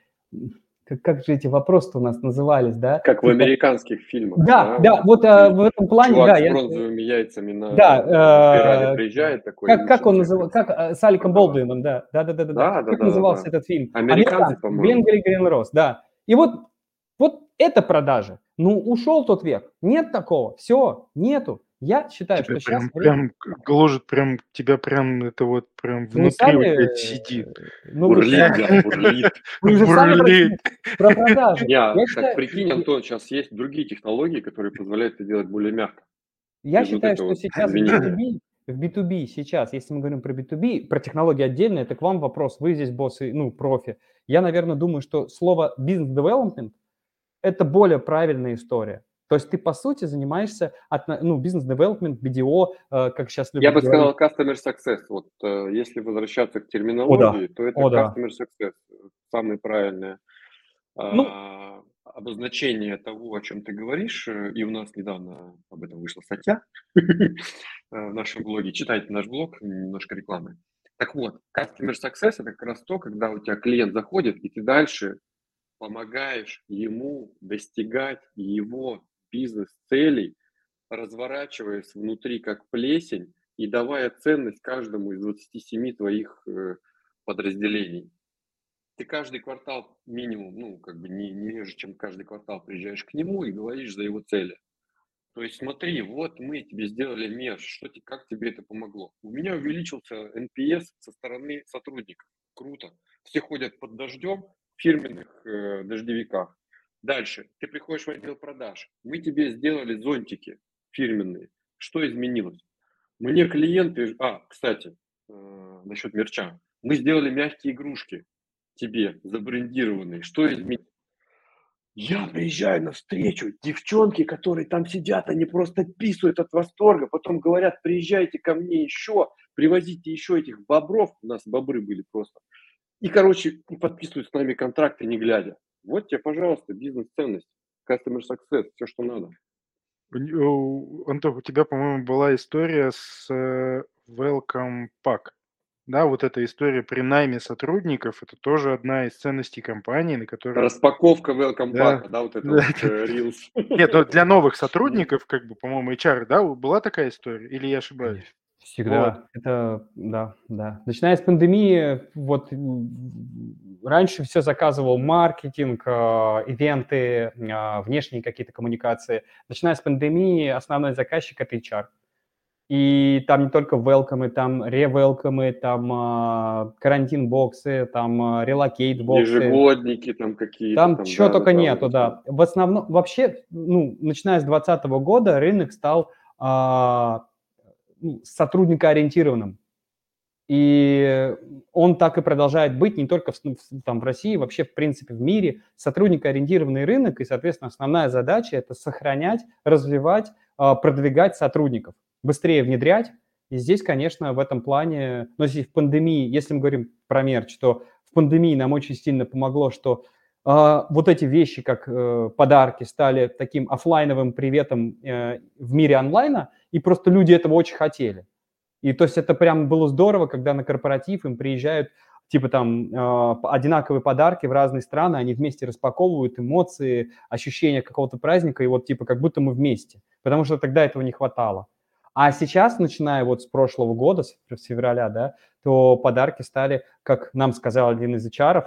как, как же эти вопросы у нас назывались, да? Как в типа американских фильмах. Да, да, да вот а, в этом плане, Чувак да. с бронзовыми я... яйцами на да, э, приезжает такой. Как, как он называл, как э, с Аликом Болдуином, да, да, да, да, да. да, как да, назывался да. этот фильм? Американцы, по-моему. Венгрия Гринрос, да. И вот, вот это продажи. Ну, ушел тот век. Нет такого. Все, нету. Я считаю, тебя что прям, сейчас... Прям гложет, прям, тебя прям, это вот прям внутри ну, сами, вот сидит. Ну, бурлит, да, бурлит. Вы же сами про продажи. Не, так считаю... прикинь, Антон, сейчас есть другие технологии, которые позволяют это делать более мягко. Я считаю, что вот сейчас в B2B, в B2B сейчас, если мы говорим про B2B, про технологии отдельно, это к вам вопрос. Вы здесь боссы, ну, профи. Я, наверное, думаю, что слово бизнес-девелопмент – это более правильная история. То есть ты, по сути, занимаешься от, ну, бизнес-девелопмент, BDO, э, как сейчас любят Я бы сказал customer success. Вот э, если возвращаться к терминологии, О, да. то это О, customer да. success. Самое правильное ну, а, обозначение того, о чем ты говоришь. Э, и у нас недавно об этом вышла статья в нашем блоге. Читайте наш блог, немножко рекламы. Так вот, customer success – это как раз то, когда у тебя клиент заходит, и ты дальше помогаешь ему достигать его бизнес-целей, разворачиваясь внутри как плесень и давая ценность каждому из 27 твоих э, подразделений. Ты каждый квартал минимум, ну, как бы не, не реже, чем каждый квартал приезжаешь к нему и говоришь за его цели. То есть смотри, вот мы тебе сделали меж, что, как тебе это помогло? У меня увеличился NPS со стороны сотрудников. Круто. Все ходят под дождем в фирменных э, дождевиках. Дальше. Ты приходишь в отдел продаж. Мы тебе сделали зонтики фирменные. Что изменилось? Мне клиенты... А, кстати, э, насчет мерча. Мы сделали мягкие игрушки тебе, забрендированные. Что изменилось? Я приезжаю на встречу, девчонки, которые там сидят, они просто писают от восторга, потом говорят, приезжайте ко мне еще, привозите еще этих бобров, у нас бобры были просто, и, короче, и подписывают с нами контракты, не глядя. Вот тебе, пожалуйста, бизнес-ценность, customer success, все, что надо. Антох, у тебя, по-моему, была история с э, Welcome Pack. Да, вот эта история при найме сотрудников, это тоже одна из ценностей компании, на которой... Распаковка welcome pack, да, да вот это да. вот э, Reels. Нет, ну для новых сотрудников, как бы, по-моему, HR, да, была такая история? Или я ошибаюсь? Всегда. Вот. Это, да, да. Начиная с пандемии, вот раньше все заказывал маркетинг, а, ивенты, а, внешние какие-то коммуникации. Начиная с пандемии, основной заказчик – это HR. И там не только welcome, там rewelcome ы, там а, карантин-боксы, там relocate -боксы. Ежегодники там какие-то. Там, там чего да, только да, нету, вот да. В основном, вообще, ну, начиная с 2020 года рынок стал а, ну, сотрудникоориентированным. И он так и продолжает быть не только в, там, в России, вообще, в принципе, в мире. Сотрудникоориентированный рынок, и, соответственно, основная задача – это сохранять, развивать, а, продвигать сотрудников, быстрее внедрять. И здесь, конечно, в этом плане, но если в пандемии, если мы говорим про мерч, то в пандемии нам очень сильно помогло, что вот эти вещи, как э, подарки, стали таким офлайновым приветом э, в мире онлайна, и просто люди этого очень хотели. И то есть это прям было здорово, когда на корпоратив им приезжают типа там э, одинаковые подарки в разные страны, они вместе распаковывают эмоции, ощущения какого-то праздника, и вот типа как будто мы вместе, потому что тогда этого не хватало. А сейчас, начиная вот с прошлого года, с февраля, да, то подарки стали, как нам сказал один из HR,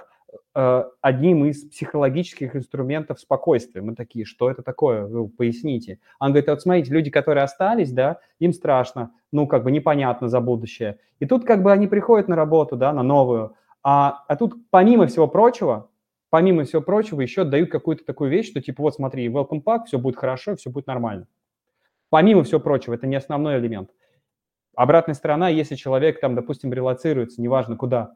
одним из психологических инструментов спокойствия. Мы такие, что это такое? Вы поясните. Он говорит, вот смотрите, люди, которые остались, да, им страшно, ну, как бы непонятно за будущее. И тут как бы они приходят на работу, да, на новую, а, а тут помимо всего прочего, помимо всего прочего, еще дают какую-то такую вещь, что типа вот смотри, welcome pack, все будет хорошо, все будет нормально. Помимо всего прочего, это не основной элемент. Обратная сторона, если человек там, допустим, релацируется, неважно куда,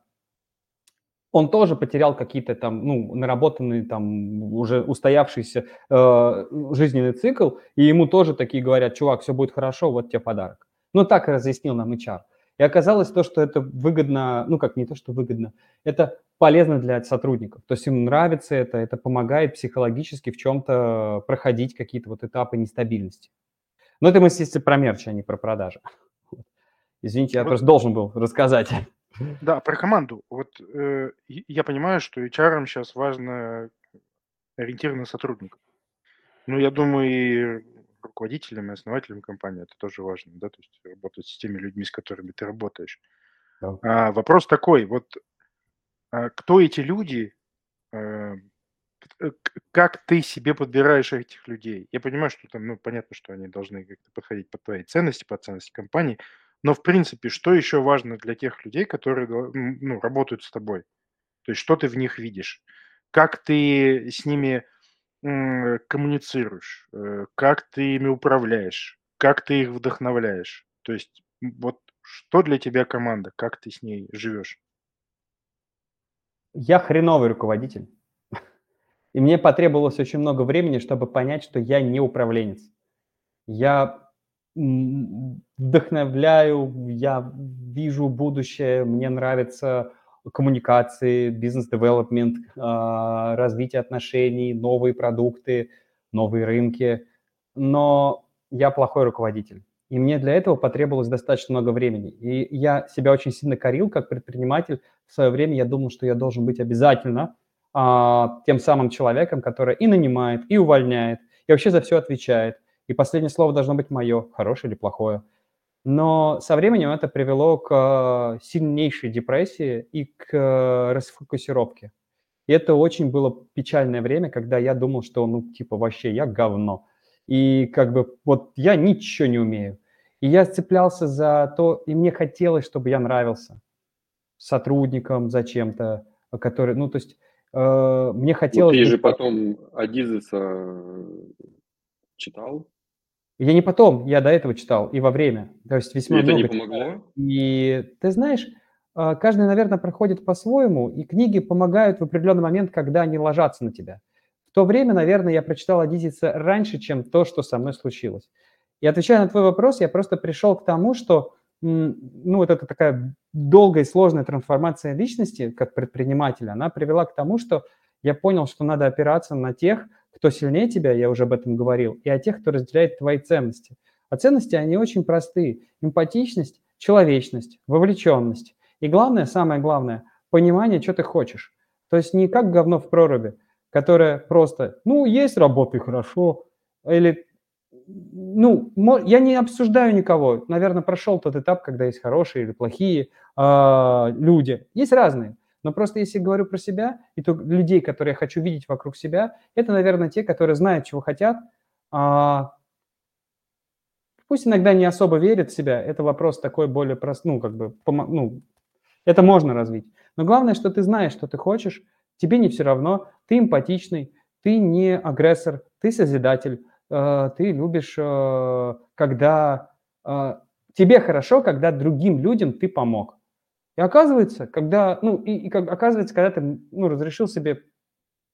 он тоже потерял какие-то там, ну, наработанные там уже устоявшийся э, жизненный цикл, и ему тоже такие говорят, чувак, все будет хорошо, вот тебе подарок. Ну, так и разъяснил нам HR. И оказалось то, что это выгодно, ну, как не то, что выгодно, это полезно для сотрудников. То есть им нравится это, это помогает психологически в чем-то проходить какие-то вот этапы нестабильности. Но это мы, естественно, про мерч, а не про продажи. Извините, я вот. просто должен был рассказать. Да, про команду. Вот э, я понимаю, что HR сейчас важно ориентирован на сотрудников. Ну, я думаю, и руководителям, и основателям компании это тоже важно, да, то есть работать с теми людьми, с которыми ты работаешь. Да. А, вопрос такой, вот а, кто эти люди, а, как ты себе подбираешь этих людей? Я понимаю, что там, ну, понятно, что они должны как-то подходить под твои ценности, под ценности компании, но, в принципе, что еще важно для тех людей, которые ну, работают с тобой? То есть что ты в них видишь? Как ты с ними коммуницируешь? Э, как ты ими управляешь? Как ты их вдохновляешь? То есть вот что для тебя команда? Как ты с ней живешь? Я хреновый руководитель. И мне потребовалось очень много времени, чтобы понять, что я не управленец. Я вдохновляю, я вижу будущее, мне нравится коммуникации, бизнес-девелопмент, а, развитие отношений, новые продукты, новые рынки. Но я плохой руководитель. И мне для этого потребовалось достаточно много времени. И я себя очень сильно корил как предприниматель. В свое время я думал, что я должен быть обязательно а, тем самым человеком, который и нанимает, и увольняет, и вообще за все отвечает и последнее слово должно быть мое, хорошее или плохое. Но со временем это привело к э, сильнейшей депрессии и к э, расфокусировке. И это очень было печальное время, когда я думал, что, ну, типа, вообще я говно. И как бы вот я ничего не умею. И я цеплялся за то, и мне хотелось, чтобы я нравился сотрудникам зачем-то, который, ну, то есть э, мне хотелось... Ну, ты же потом Адизеса читал? Я не потом, я до этого читал и во время. То есть весьма и это много. не помогло? И ты знаешь, а, каждый, наверное, проходит по-своему, и книги помогают в определенный момент, когда они ложатся на тебя. В то время, наверное, я прочитал Адизица раньше, чем то, что со мной случилось. И отвечая на твой вопрос, я просто пришел к тому, что ну, вот эта такая долгая и сложная трансформация личности как предпринимателя, она привела к тому, что я понял, что надо опираться на тех, кто сильнее тебя, я уже об этом говорил, и о тех, кто разделяет твои ценности. А ценности, они очень простые. Эмпатичность, человечность, вовлеченность. И главное, самое главное, понимание, что ты хочешь. То есть не как говно в проруби, которое просто, ну, есть работы, хорошо, или ну, я не обсуждаю никого. Наверное, прошел тот этап, когда есть хорошие или плохие э, люди. Есть разные. Но просто если говорю про себя и то людей, которые я хочу видеть вокруг себя, это, наверное, те, которые знают, чего хотят. А, пусть иногда не особо верят в себя. Это вопрос такой более прост, ну, как бы, ну, это можно развить. Но главное, что ты знаешь, что ты хочешь, тебе не все равно, ты эмпатичный, ты не агрессор, ты созидатель, э, ты любишь, э, когда э, тебе хорошо, когда другим людям ты помог. И оказывается, когда, ну, и, и как, оказывается, когда ты ну, разрешил себе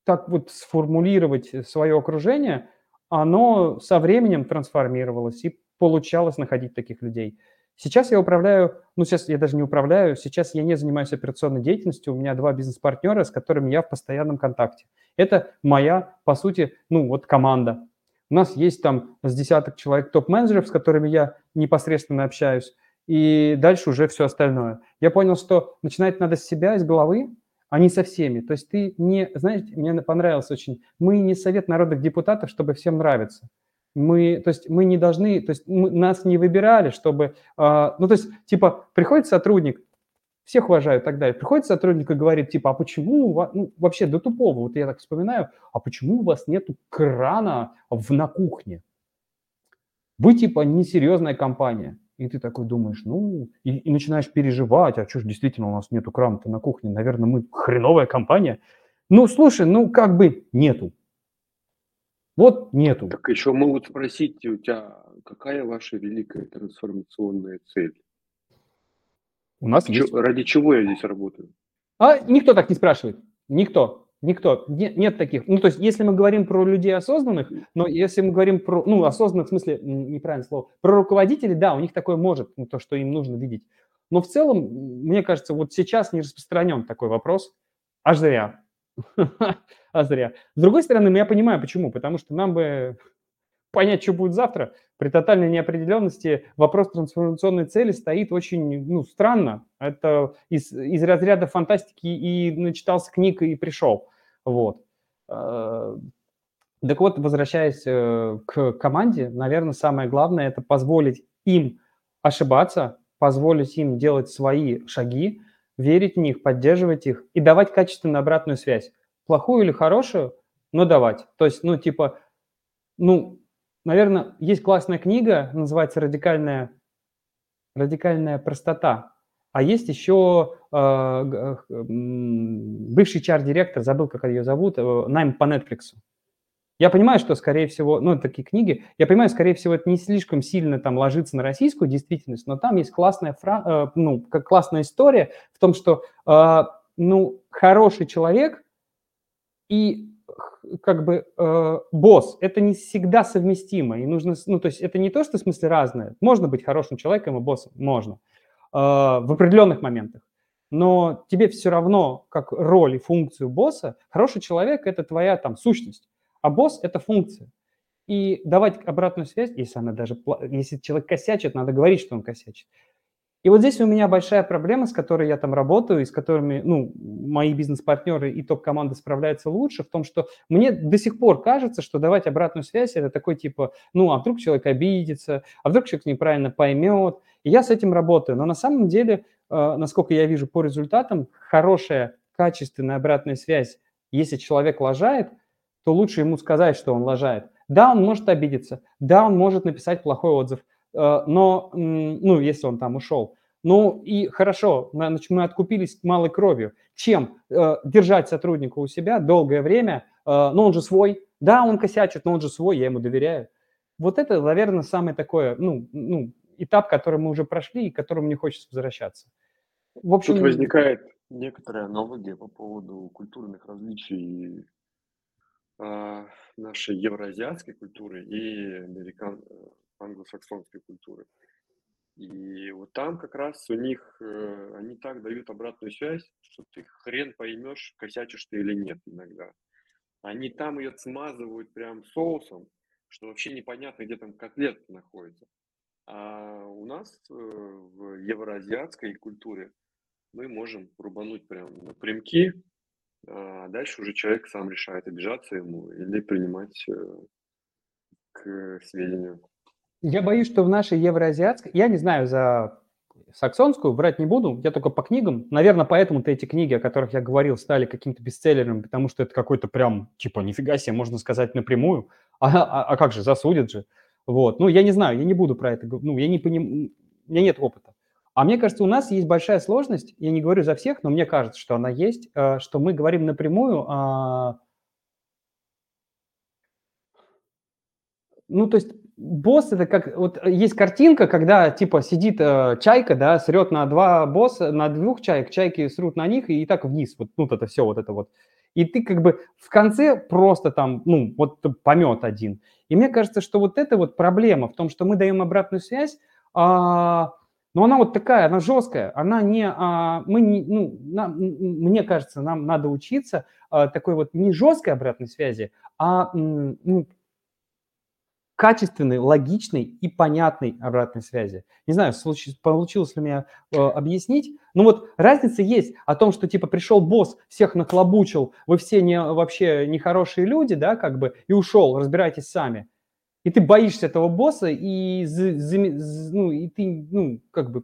так вот сформулировать свое окружение, оно со временем трансформировалось и получалось находить таких людей. Сейчас я управляю, ну сейчас я даже не управляю, сейчас я не занимаюсь операционной деятельностью, у меня два бизнес-партнера, с которыми я в постоянном контакте. Это моя, по сути, ну вот команда. У нас есть там с десяток человек топ-менеджеров, с которыми я непосредственно общаюсь, и дальше уже все остальное. Я понял, что начинать надо с себя, из головы, а не со всеми. То есть ты не, знаете, мне понравилось очень, мы не совет народных депутатов, чтобы всем нравиться. Мы, то есть мы не должны, то есть мы, нас не выбирали, чтобы, э, ну то есть типа приходит сотрудник, всех уважают и так далее, приходит сотрудник и говорит типа, а почему, ну вообще до тупого, вот я так вспоминаю, а почему у вас нету крана в, на кухне? Вы типа несерьезная компания. И ты такой думаешь, ну, и, и начинаешь переживать, а что ж действительно у нас нету крана-то на кухне, наверное, мы хреновая компания. Ну, слушай, ну, как бы нету. Вот нету. Так еще могут спросить у тебя, какая ваша великая трансформационная цель? У нас есть... Ради чего я здесь работаю? А никто так не спрашивает. Никто. Никто. Нет, нет таких. Ну, то есть, если мы говорим про людей осознанных, но если мы говорим про, ну, осознанных в смысле, неправильное слово, про руководителей, да, у них такое может, ну, то, что им нужно видеть. Но в целом, мне кажется, вот сейчас не распространен такой вопрос. Аж зря. А зря. С другой стороны, я понимаю, почему. Потому что нам бы понять, что будет завтра, при тотальной неопределенности вопрос трансформационной цели стоит очень ну, странно. Это из, из разряда фантастики и начитался книг и пришел. Вот. Э, так вот, возвращаясь э, к команде, наверное, самое главное – это позволить им ошибаться, позволить им делать свои шаги, верить в них, поддерживать их и давать качественную обратную связь. Плохую или хорошую, но давать. То есть, ну, типа, ну, наверное, есть классная книга, называется «Радикальная, радикальная простота». А есть еще э, бывший чар-директор, забыл, как ее зовут, э, найм по Netflix. Я понимаю, что, скорее всего, ну, такие книги, я понимаю, скорее всего, это не слишком сильно там ложится на российскую действительность, но там есть классная, фра... э, ну, классная история в том, что, э, ну, хороший человек и как бы э, босс, это не всегда совместимо, и нужно, ну, то есть это не то, что в смысле разное. Можно быть хорошим человеком и боссом, можно. А, в определенных моментах. Но тебе все равно, как роль и функцию босса, хороший человек – это твоя там сущность, а босс – это функция. И давать обратную связь, если она даже, если человек косячит, надо говорить, что он косячит. И вот здесь у меня большая проблема, с которой я там работаю, и с которыми, ну, мои бизнес-партнеры и топ-команды справляются лучше, в том, что мне до сих пор кажется, что давать обратную связь – это такой типа, ну, а вдруг человек обидится, а вдруг человек неправильно поймет. И я с этим работаю. Но на самом деле, э, насколько я вижу по результатам, хорошая, качественная обратная связь, если человек лажает, то лучше ему сказать, что он лажает. Да, он может обидеться, да, он может написать плохой отзыв – Э, но, ну, если он там ушел. Ну и хорошо, значит, мы откупились малой кровью. Чем э, держать сотрудника у себя долгое время, но он же свой, да, он косячит, но он же свой, я ему доверяю. Вот это, наверное, самый такой, ну, ну, этап, который мы уже прошли и к которому мне хочется возвращаться. В общем, Тут возникает некоторая аналогия по поводу культурных различий э, нашей евроазиатской культуры и американ, англосаксонской культуры. И вот там как раз у них, э, они так дают обратную связь, что ты хрен поймешь, косячишь ты или нет иногда. Они там ее смазывают прям соусом, что вообще непонятно, где там котлет находится. А у нас э, в евроазиатской культуре мы можем рубануть прям напрямки, а дальше уже человек сам решает, обижаться ему или принимать э, к сведению. Я боюсь, что в нашей евроазиатской... Я не знаю за саксонскую, брать не буду, я только по книгам. Наверное, поэтому-то эти книги, о которых я говорил, стали каким-то бестселлером, потому что это какой-то прям, типа, нифига себе, можно сказать напрямую. А, а, а как же, засудят же. Вот. Ну, я не знаю, я не буду про это говорить. Ну, я не понимаю, у меня нет опыта. А мне кажется, у нас есть большая сложность, я не говорю за всех, но мне кажется, что она есть, э, что мы говорим напрямую, а, ну, то есть босс это как вот есть картинка, когда типа сидит э, чайка, да, срет на два босса, на двух чаек, чайки срут на них и, и так вниз, вот, ну, вот это все, вот это вот. И ты как бы в конце просто там, ну, вот помет один. И мне кажется, что вот это вот проблема в том, что мы даем обратную связь, а, но она вот такая, она жесткая, она не, а, мы не, ну, нам, мне кажется, нам надо учиться а, такой вот не жесткой обратной связи, а ну, качественной, логичной и понятной обратной связи. Не знаю, получилось ли мне э, объяснить. Ну вот разница есть о том, что типа пришел босс, всех нахлобучил, вы все не, вообще нехорошие люди, да, как бы, и ушел, разбирайтесь сами. И ты боишься этого босса, и, ну, и ты, ну, как бы...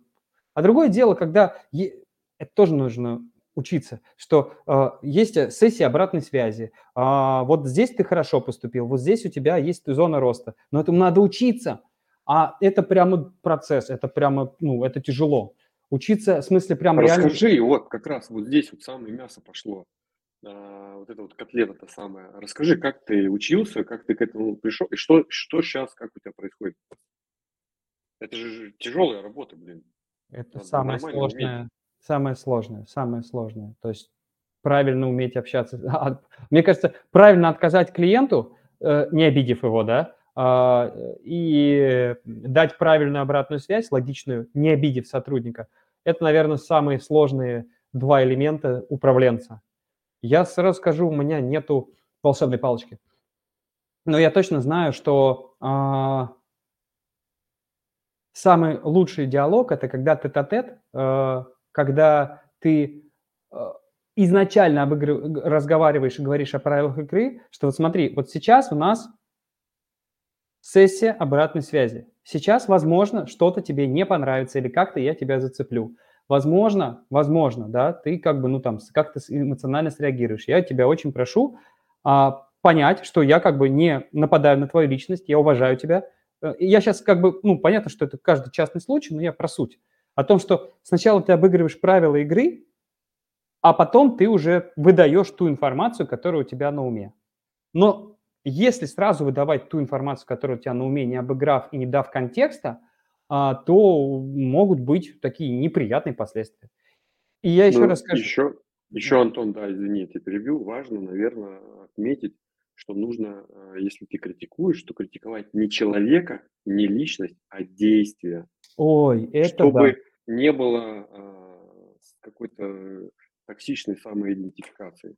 А другое дело, когда... Это тоже нужно учиться, что э, есть э, сессия обратной связи. А, вот здесь ты хорошо поступил, вот здесь у тебя есть зона роста. Но этому надо учиться. А это прямо процесс, это прямо, ну, это тяжело. Учиться, в смысле, прям Расскажи, реально... вот как раз вот здесь вот самое мясо пошло. А, вот это вот котлета-то самая. Расскажи, как ты учился, как ты к этому пришел, и что, что сейчас, как у тебя происходит? Это же тяжелая работа, блин. Это Надо самое сложное, уметь. Самое сложное, самое сложное. То есть правильно уметь общаться. А, мне кажется, правильно отказать клиенту, э, не обидев его, да, а, и дать правильную обратную связь, логичную, не обидев сотрудника. Это, наверное, самые сложные два элемента управленца. Я сразу скажу, у меня нету волшебной палочки. Но я точно знаю, что а, самый лучший диалог – это когда тет-а-тет, э, когда ты э, изначально об игре разговариваешь и говоришь о правилах игры, что вот смотри, вот сейчас у нас сессия обратной связи. Сейчас, возможно, что-то тебе не понравится или как-то я тебя зацеплю. Возможно, возможно, да, ты как бы, ну там, как-то эмоционально среагируешь. Я тебя очень прошу а, понять, что я как бы не нападаю на твою личность, я уважаю тебя. Э, я сейчас как бы, ну, понятно, что это каждый частный случай, но я про суть о том, что сначала ты обыгрываешь правила игры, а потом ты уже выдаешь ту информацию, которая у тебя на уме. Но если сразу выдавать ту информацию, которая у тебя на уме, не обыграв и не дав контекста, а, то могут быть такие неприятные последствия. И я еще ну, раз скажу... Еще, еще, Антон, да, извини, я перебил. Важно, наверное, отметить, что нужно, а, если ты критикуешь, то критиковать не человека, не личность, а действия. Ой, это чтобы, да не было а, какой-то токсичной самоидентификации.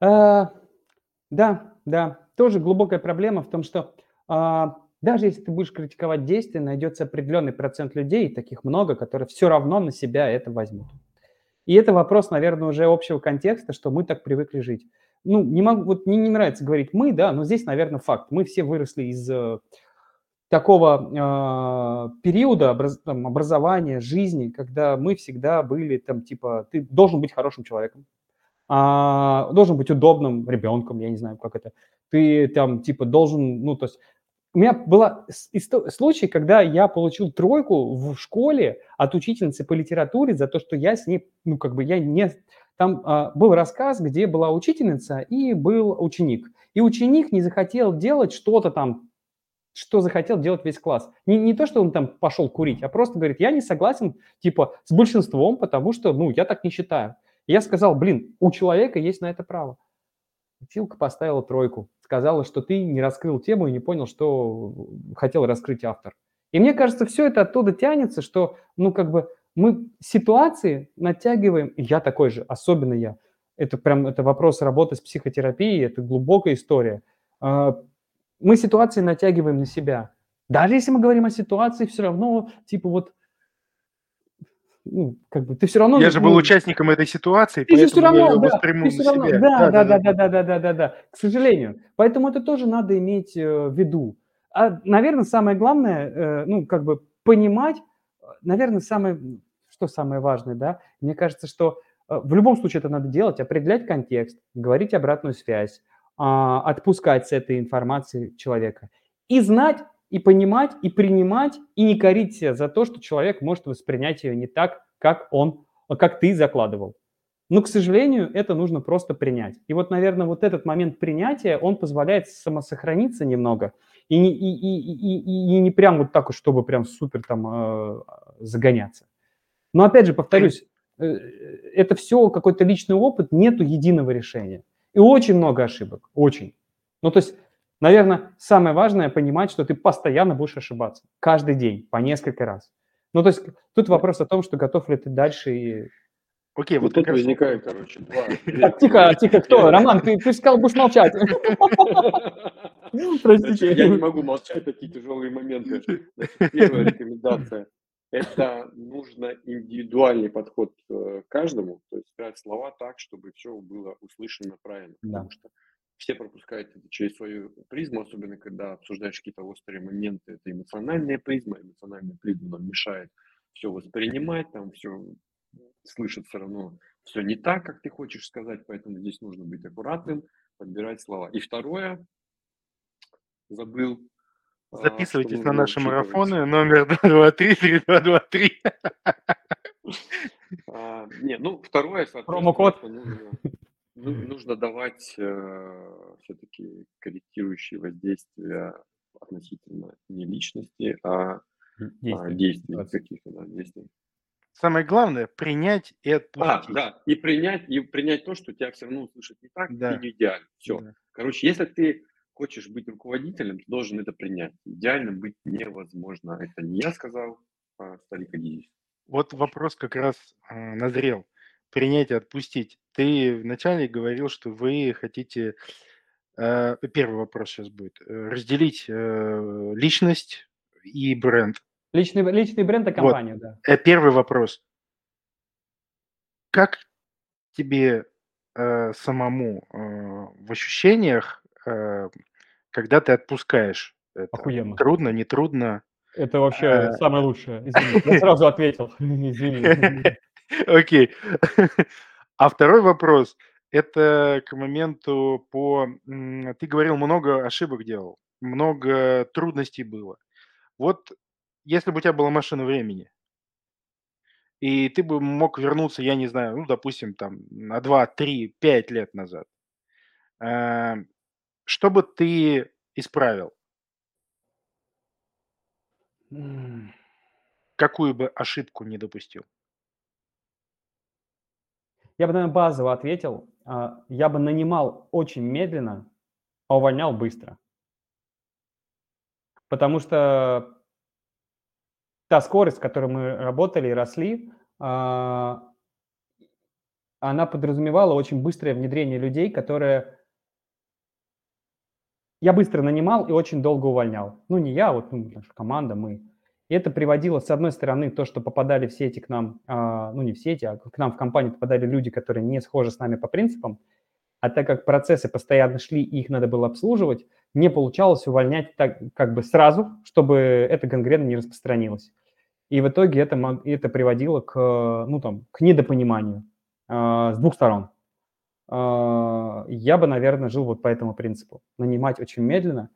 А, да, да. Тоже глубокая проблема в том, что а, даже если ты будешь критиковать действия, найдется определенный процент людей, таких много, которые все равно на себя это возьмут. И это вопрос, наверное, уже общего контекста, что мы так привыкли жить. Ну, не могу, вот мне не нравится говорить мы, да, но здесь, наверное, факт. Мы все выросли из э, такого э, периода образ, там, образования, жизни, когда мы всегда были там типа, ты должен быть хорошим человеком, а, должен быть удобным ребенком, я не знаю, как это, ты там типа должен, ну то есть у меня был случай, когда я получил тройку в школе от учительницы по литературе за то, что я с ней, ну как бы я не... Там а, был рассказ, где была учительница и был ученик. И ученик не захотел делать что-то там что захотел делать весь класс. Не, не то, что он там пошел курить, а просто говорит, я не согласен, типа, с большинством, потому что, ну, я так не считаю. И я сказал, блин, у человека есть на это право. Училка поставила тройку, сказала, что ты не раскрыл тему и не понял, что хотел раскрыть автор. И мне кажется, все это оттуда тянется, что, ну, как бы мы ситуации натягиваем, и я такой же, особенно я. Это прям, это вопрос работы с психотерапией, это глубокая история а, мы ситуации натягиваем на себя. Даже если мы говорим о ситуации, все равно, типа вот, ну, как бы ты все равно... Я же был участником этой ситуации, ты все поэтому я равно, ее да, ты все равно, себя. да, да, да, да, да, да, да, да, да, к сожалению. Поэтому это тоже надо иметь э, в виду. А, наверное, самое главное, э, ну, как бы понимать, наверное, самое, что самое важное, да, мне кажется, что э, в любом случае это надо делать, определять контекст, говорить обратную связь, а, отпускать с этой информации человека и знать, и понимать, и принимать, и не корить себя за то, что человек может воспринять ее не так, как он, как ты закладывал. Но, к сожалению, это нужно просто принять. И вот, наверное, вот этот момент принятия, он позволяет самосохраниться немного и не, и, и, и, и, не прям вот так чтобы прям супер там э, загоняться. Но опять же, повторюсь, э, это все какой-то личный опыт, нету единого решения. И очень много ошибок, очень. Ну, то есть Наверное, самое важное понимать, что ты постоянно будешь ошибаться. Каждый день, по несколько раз. Ну, то есть тут вопрос о том, что готов ли ты дальше и... Окей, вот, вот тут возникает, короче, два... Тихо, тихо, кто? Роман, ты, ты сказал, будешь молчать. Простите. Я не могу молчать, такие тяжелые моменты. Первая рекомендация. Это нужно индивидуальный подход к каждому, то есть сказать слова так, чтобы все было услышано правильно. Потому что все пропускают это через свою призму, особенно когда обсуждаешь какие-то острые моменты. Это эмоциональная призма, эмоциональная призма нам мешает все воспринимать, там все слышать все равно все не так, как ты хочешь сказать, поэтому здесь нужно быть аккуратным, подбирать слова. И второе, забыл. А, Записывайтесь на наши марафоны, номер 223-3223. А, не, ну, второе, Промокод. Нужно, ну, нужно давать э, все-таки корректирующие воздействия относительно не личности, а действий, а, действий каких-то да, действий. Самое главное принять и отпустить. А, да, и принять, и принять то, что тебя все равно услышат не так, да. и не идеально. Все. Да. Короче, если ты хочешь быть руководителем, ты должен это принять. Идеально быть невозможно. Это не я сказал, а старик Адизис. Вот вопрос как раз э, назрел принять и отпустить. Ты вначале говорил, что вы хотите, э, первый вопрос сейчас будет, э, разделить э, личность и бренд. Личный, личный бренд и компанию, вот. да. Первый вопрос. Как тебе самому в ощущениях, когда ты отпускаешь это? Охуенно. Трудно, не трудно? Это вообще э, самое лучшее. Извини, я сразу ответил. Извини. Окей. А второй вопрос – это к моменту по… Ты говорил, много ошибок делал, много трудностей было. Вот если бы у тебя была машина времени, и ты бы мог вернуться, я не знаю, ну, допустим, там на 2, 3, 5 лет назад, э, что бы ты исправил? Какую бы ошибку не допустил? Я бы, наверное, базово ответил. А, я бы нанимал очень медленно, а увольнял быстро. Потому что та скорость, с которой мы работали и росли, а, она подразумевала очень быстрое внедрение людей, которые я быстро нанимал и очень долго увольнял. Ну, не я, вот ну, наша команда, мы. И это приводило, с одной стороны, то, что попадали в сети к нам, а, ну не в сети, а к нам в компанию попадали люди, которые не схожи с нами по принципам, а так как процессы постоянно шли, и их надо было обслуживать, не получалось увольнять так как бы сразу, чтобы это гангрена не распространилось. И в итоге это, это приводило к, ну, там, к недопониманию э, с двух сторон. Э, я бы, наверное, жил вот по этому принципу. Нанимать очень медленно,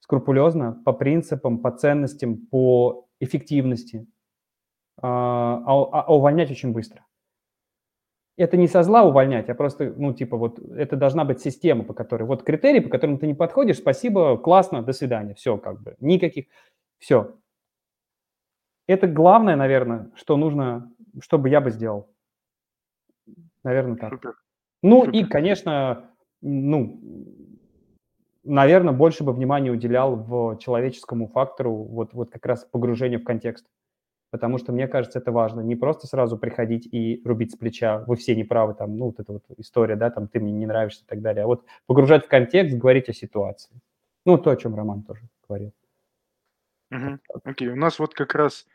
скрупулезно, по принципам, по ценностям, по эффективности, а, а, а увольнять очень быстро. Это не со зла увольнять, а просто, ну, типа, вот это должна быть система, по которой, вот критерии, по которым ты не подходишь, спасибо, классно, до свидания, все, как бы, никаких, все. Это главное, наверное, что нужно, чтобы я бы сделал. Наверное, так. Супер. Ну и, конечно, ну, наверное, больше бы внимания уделял в человеческому фактору, вот, вот как раз погружению в контекст. Потому что, мне кажется, это важно. Не просто сразу приходить и рубить с плеча, вы все неправы, там, ну, вот эта вот история, да, там, ты мне не нравишься и так далее. А вот погружать в контекст, говорить о ситуации. Ну, то, о чем Роман тоже говорил. Угу. Окей, у нас вот как раз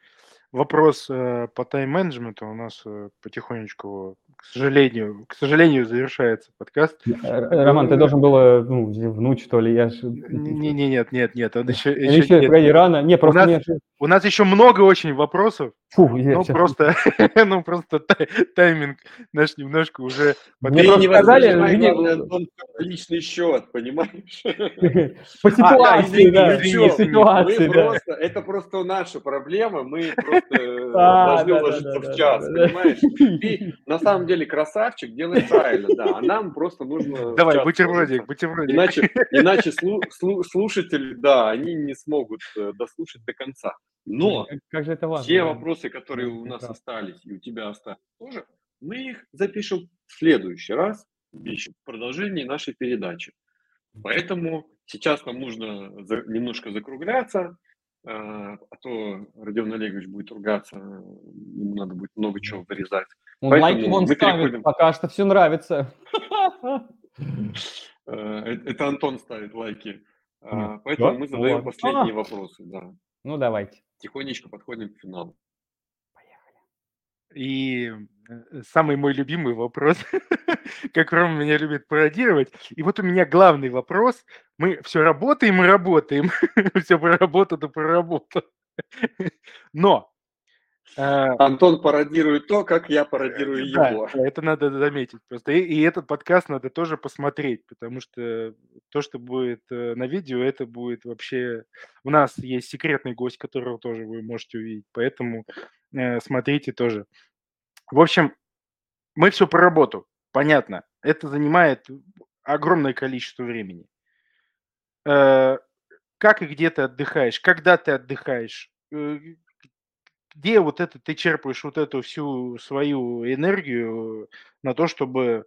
вопрос э, по тайм-менеджменту. У нас э, потихонечку, к сожалению, к сожалению, завершается подкаст. Роман, ты должен был э, ну, внуть, что ли? Я ж... Не, не, нет, нет, нет, он еще, еще еще, нет. погоди, рано. Не, просто нас- мне... ж- У нас еще много очень вопросов. Фу, я Ну щас- просто, ну просто тай- тайминг наш немножко уже. Мне просто не сказали, главное, Антон, личный счет, понимаешь? По А, да, ситуации, извини, да, извини, извини. ситуации, Мы да. просто, это просто наша проблема, мы просто э, должны да, да, уложиться в час, понимаешь? Ты на самом деле красавчик, делаешь правильно, да, а нам просто нужно Давай, бутербродик, бутербродик. Иначе, иначе слу- слу- слушатели, да, они не смогут э, дослушать до конца. Но Как- же это важно. все да. вопросы, которые у нас остались, и у тебя остались тоже, мы их запишем в следующий раз, в продолжении нашей передачи. Поэтому сейчас нам нужно немножко закругляться, э, а то Родион Олегович будет ругаться, ему надо будет много чего вырезать. Он Поэтому лайки вон ставит, переходим. пока что все нравится. Э, э- Это Антон ставит лайки. А. Поэтому мы Ну задаем последние А. вопросы. Ну, давайте. Тихонечко подходим к финалу. И э, самый мой любимый вопрос, как Рома меня любит пародировать. И вот у меня главный вопрос. Мы все работаем и работаем. все про работу да про работу. Но Антон пародирует то, как я пародирую да, его. да, это надо заметить просто. И, и этот подкаст надо тоже посмотреть, потому что то, что будет э, на видео, это будет вообще... У нас есть секретный гость, которого тоже вы можете увидеть, поэтому э, смотрите тоже. В общем, мы все про работу, понятно. Это занимает огромное количество времени. Э, Как и где ты отдыхаешь, когда ты отдыхаешь, э, где вот это ты черпаешь вот эту всю свою энергию на то, чтобы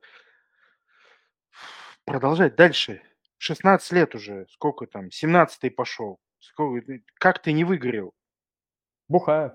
продолжать дальше. 16 лет уже, сколько там, 17-й пошел. Сколько, как ты не выгорел? Бухаю.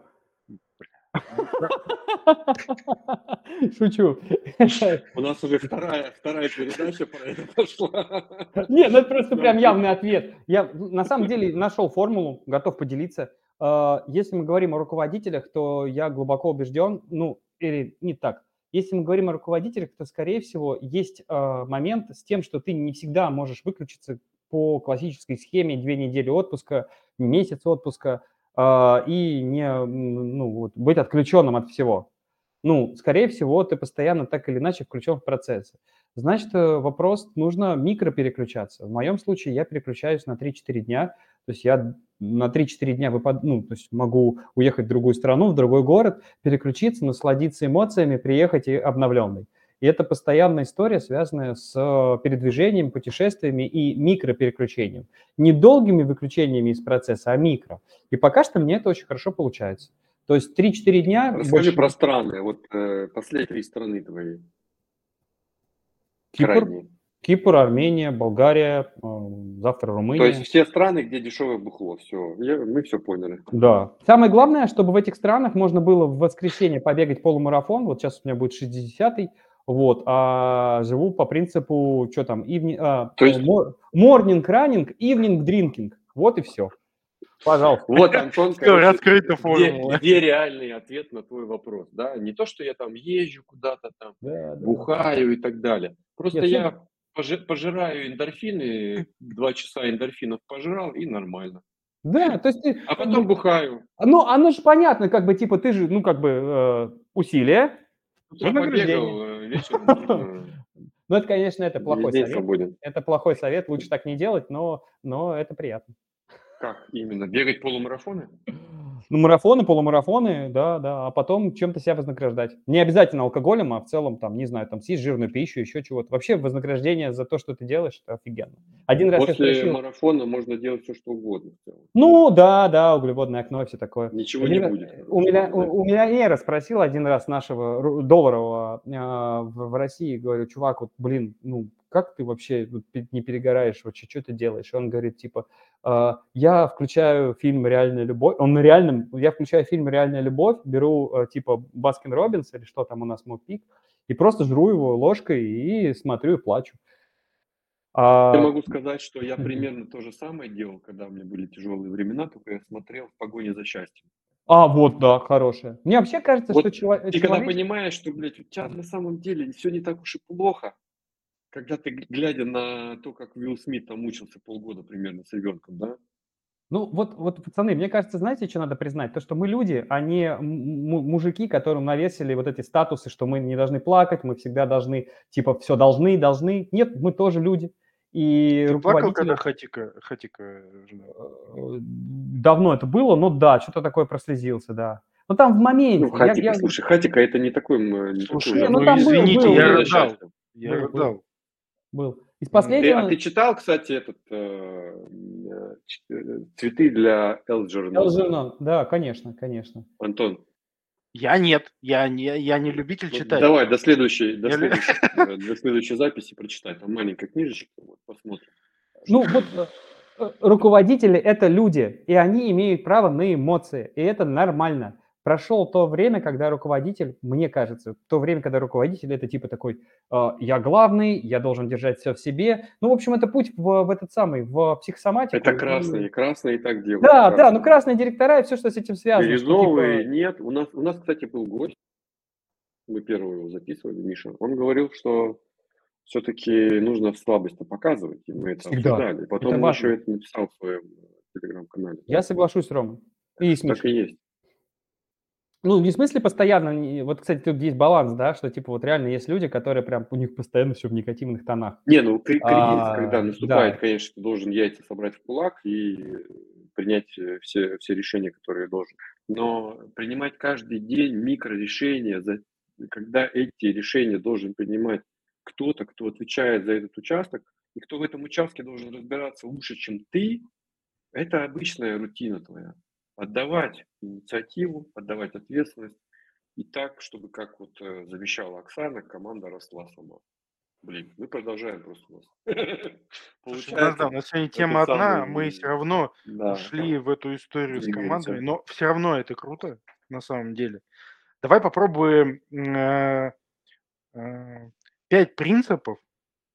Шучу. У нас уже вторая, вторая передача про это пошла. Нет, ну это просто прям явный ответ. Я на самом деле нашел формулу, готов поделиться. А, Если мы говорим о руководителях, то я глубоко убежден, ну, или не так. Если мы говорим о руководителях, то, скорее всего, есть а, момент с тем, что ты не всегда можешь выключиться по классической схеме две недели отпуска, месяц отпуска а, и не, ну, вот, быть отключенным от всего. Ну, скорее всего, ты постоянно так или иначе включен в процессы. Значит, э, вопрос, нужно микро переключаться. В моем случае я переключаюсь на 3-4 дня, то есть я на 3-4 дня выпад... ну, то есть могу уехать в другую страну, в другой город, переключиться, насладиться эмоциями, приехать и обновленный. И это постоянная история, связанная с э, передвижением, путешествиями и микропереключением. Не долгими выключениями из процесса, а микро. И пока что мне это очень хорошо получается. То есть 3-4 дня... Расскажи больше- про страны. Вот э, последние три страны твои. Кипр, крайние. Кипр, Армения, Болгария, э, завтра Румыния. То есть все страны, где дешевое бухло. Все, мы все поняли. Да. Самое главное, чтобы в этих странах можно было в воскресенье побегать полумарафон. Вот сейчас у меня будет 60-й. Вот, а живу по принципу, что там, ивни, а, То есть- morning running, evening drinking. Вот и все. Пожалуйста. Вот, Антон, короче, где, где реальный ответ на твой вопрос, да? Не то, что я там езжу куда-то там, Да, да. бухаю и так далее. Просто Нет, я пожираю эндорфины, два часа эндорфинов пожрал и нормально. Да, то есть ты, А как потом бы, бухаю. ну, оно же понятно, как бы, типа, ты же, ну, как бы, э, усилие, Утро Вознаграждение. побегал, э, вечером э, ну, это, конечно, это плохой совет. Это плохой совет, лучше так не делать, но, но это приятно. Как именно? Бегать полумарафоны? Ну, марафоны, полумарафоны, да, да, а потом чем-то себя вознаграждать. Не обязательно алкоголем, а в целом, там, не знаю, там, съесть жирную пищу, еще чего-то. Вообще вознаграждение за то, что ты делаешь, это офигенно. Один раз я После марафона можно делать все, что угодно. ну, да, да, углеводное окно и все такое. Ничего Один не раз- будет. У, меня, у, у миллионера спросил один раз нашего долларового а, в, в России, говорю, чувак, вот, блин, ну, как ты вообще не перегораешь, вообще, что ты делаешь? И он говорит, типа, «А, я включаю фильм «Реальная любовь», он на реальном, я включаю фильм «Реальная любовь», беру, э, типа, Baskin Robbins или что там у нас Мовенпик, и просто жру его ложкой и смотрю и плачу. А, Я могу сказать, что я примерно то же самое делал, когда у меня были тяжелые времена, только я смотрел в погоне за счастьем. А, вот, да, хорошая. Мне вообще кажется, Вот что чело- ты когда человечество... понимаешь, что, блядь, у тебя на самом деле все не так уж и плохо, когда ты, глядя на то, как Уилл Смит там мучился полгода примерно с ребенком, да? Ну, вот, вот, пацаны, мне кажется, знаете, что надо признать? То, что мы люди, а не мужики, которым навесили вот эти статусы, что мы не должны плакать, мы всегда должны, типа, все должны, должны. Нет, мы тоже люди. И Ты плакал, руководители... когда Хатика, Хатика э, Давно это было, но да, что-то такое прослезился, да. Но там в моменте. Ну, я- Хатика, я- слушай, Хатика это не такой... Не Слушай, такой ну ну там извините, был- я рыдал. Я рыдал. Был. Из Ты- Ты- последнего... а ты читал, кстати, этот э, э, э, цветы для Элджернона? Элджернон, да, конечно, конечно. Антон, Я нет, я не, я не любитель ну, читать. давай до следующей, до Я следующей, э, до следующей записи прочитай. Там маленькая книжечка, вот, посмотрим. Ну, вот руководители – это люди, и они имеют право на эмоции, и это нормально. Прошло то время, когда руководитель, мне кажется, то время, когда руководитель – это типа такой, э, я главный, я должен держать все в себе. Ну, в общем, это путь в, в этот самый, в психосоматику. Это И- красные, красные и так делают. Да, да, красные. ну красные директора и все, что с этим связано. что, Бирюзовые типа, нет. У нас, у нас, кстати, был гость. Мы первого его записывали, Миша. Он говорил, что все-таки нужно слабость показывать. И мы это Всегда. обсуждали. Потом Это он еще это написал в своем телеграм-канале. Я соглашусь, Рома. И с Так и есть. Ну, не в смысле постоянно, вот, кстати, тут есть баланс, да, что, типа, вот реально есть люди, которые прям, у них постоянно все в негативных тонах. Не, ну кри- кризис, А, когда наступает, да. конечно, ты должен яйца собрать в кулак и принять э, все, все решения, которые должен. Но принимать каждый день микрорешения, когда эти решения должен принимать кто-то, кто отвечает за этот участок, и кто в этом участке должен разбираться лучше, чем ты, это обычная рутина твоя. Отдавать инициативу, отдавать ответственность, и так, чтобы, как вот э, завещала Оксана, команда росла сама. Блин, мы продолжаем просто у нас. Слушай, да, да, у нас сегодня тема одна, самый, мы все равно Да. ушли в эту историю с командами, но все равно это круто, на самом деле. Давай попробуем э, э, пять принципов,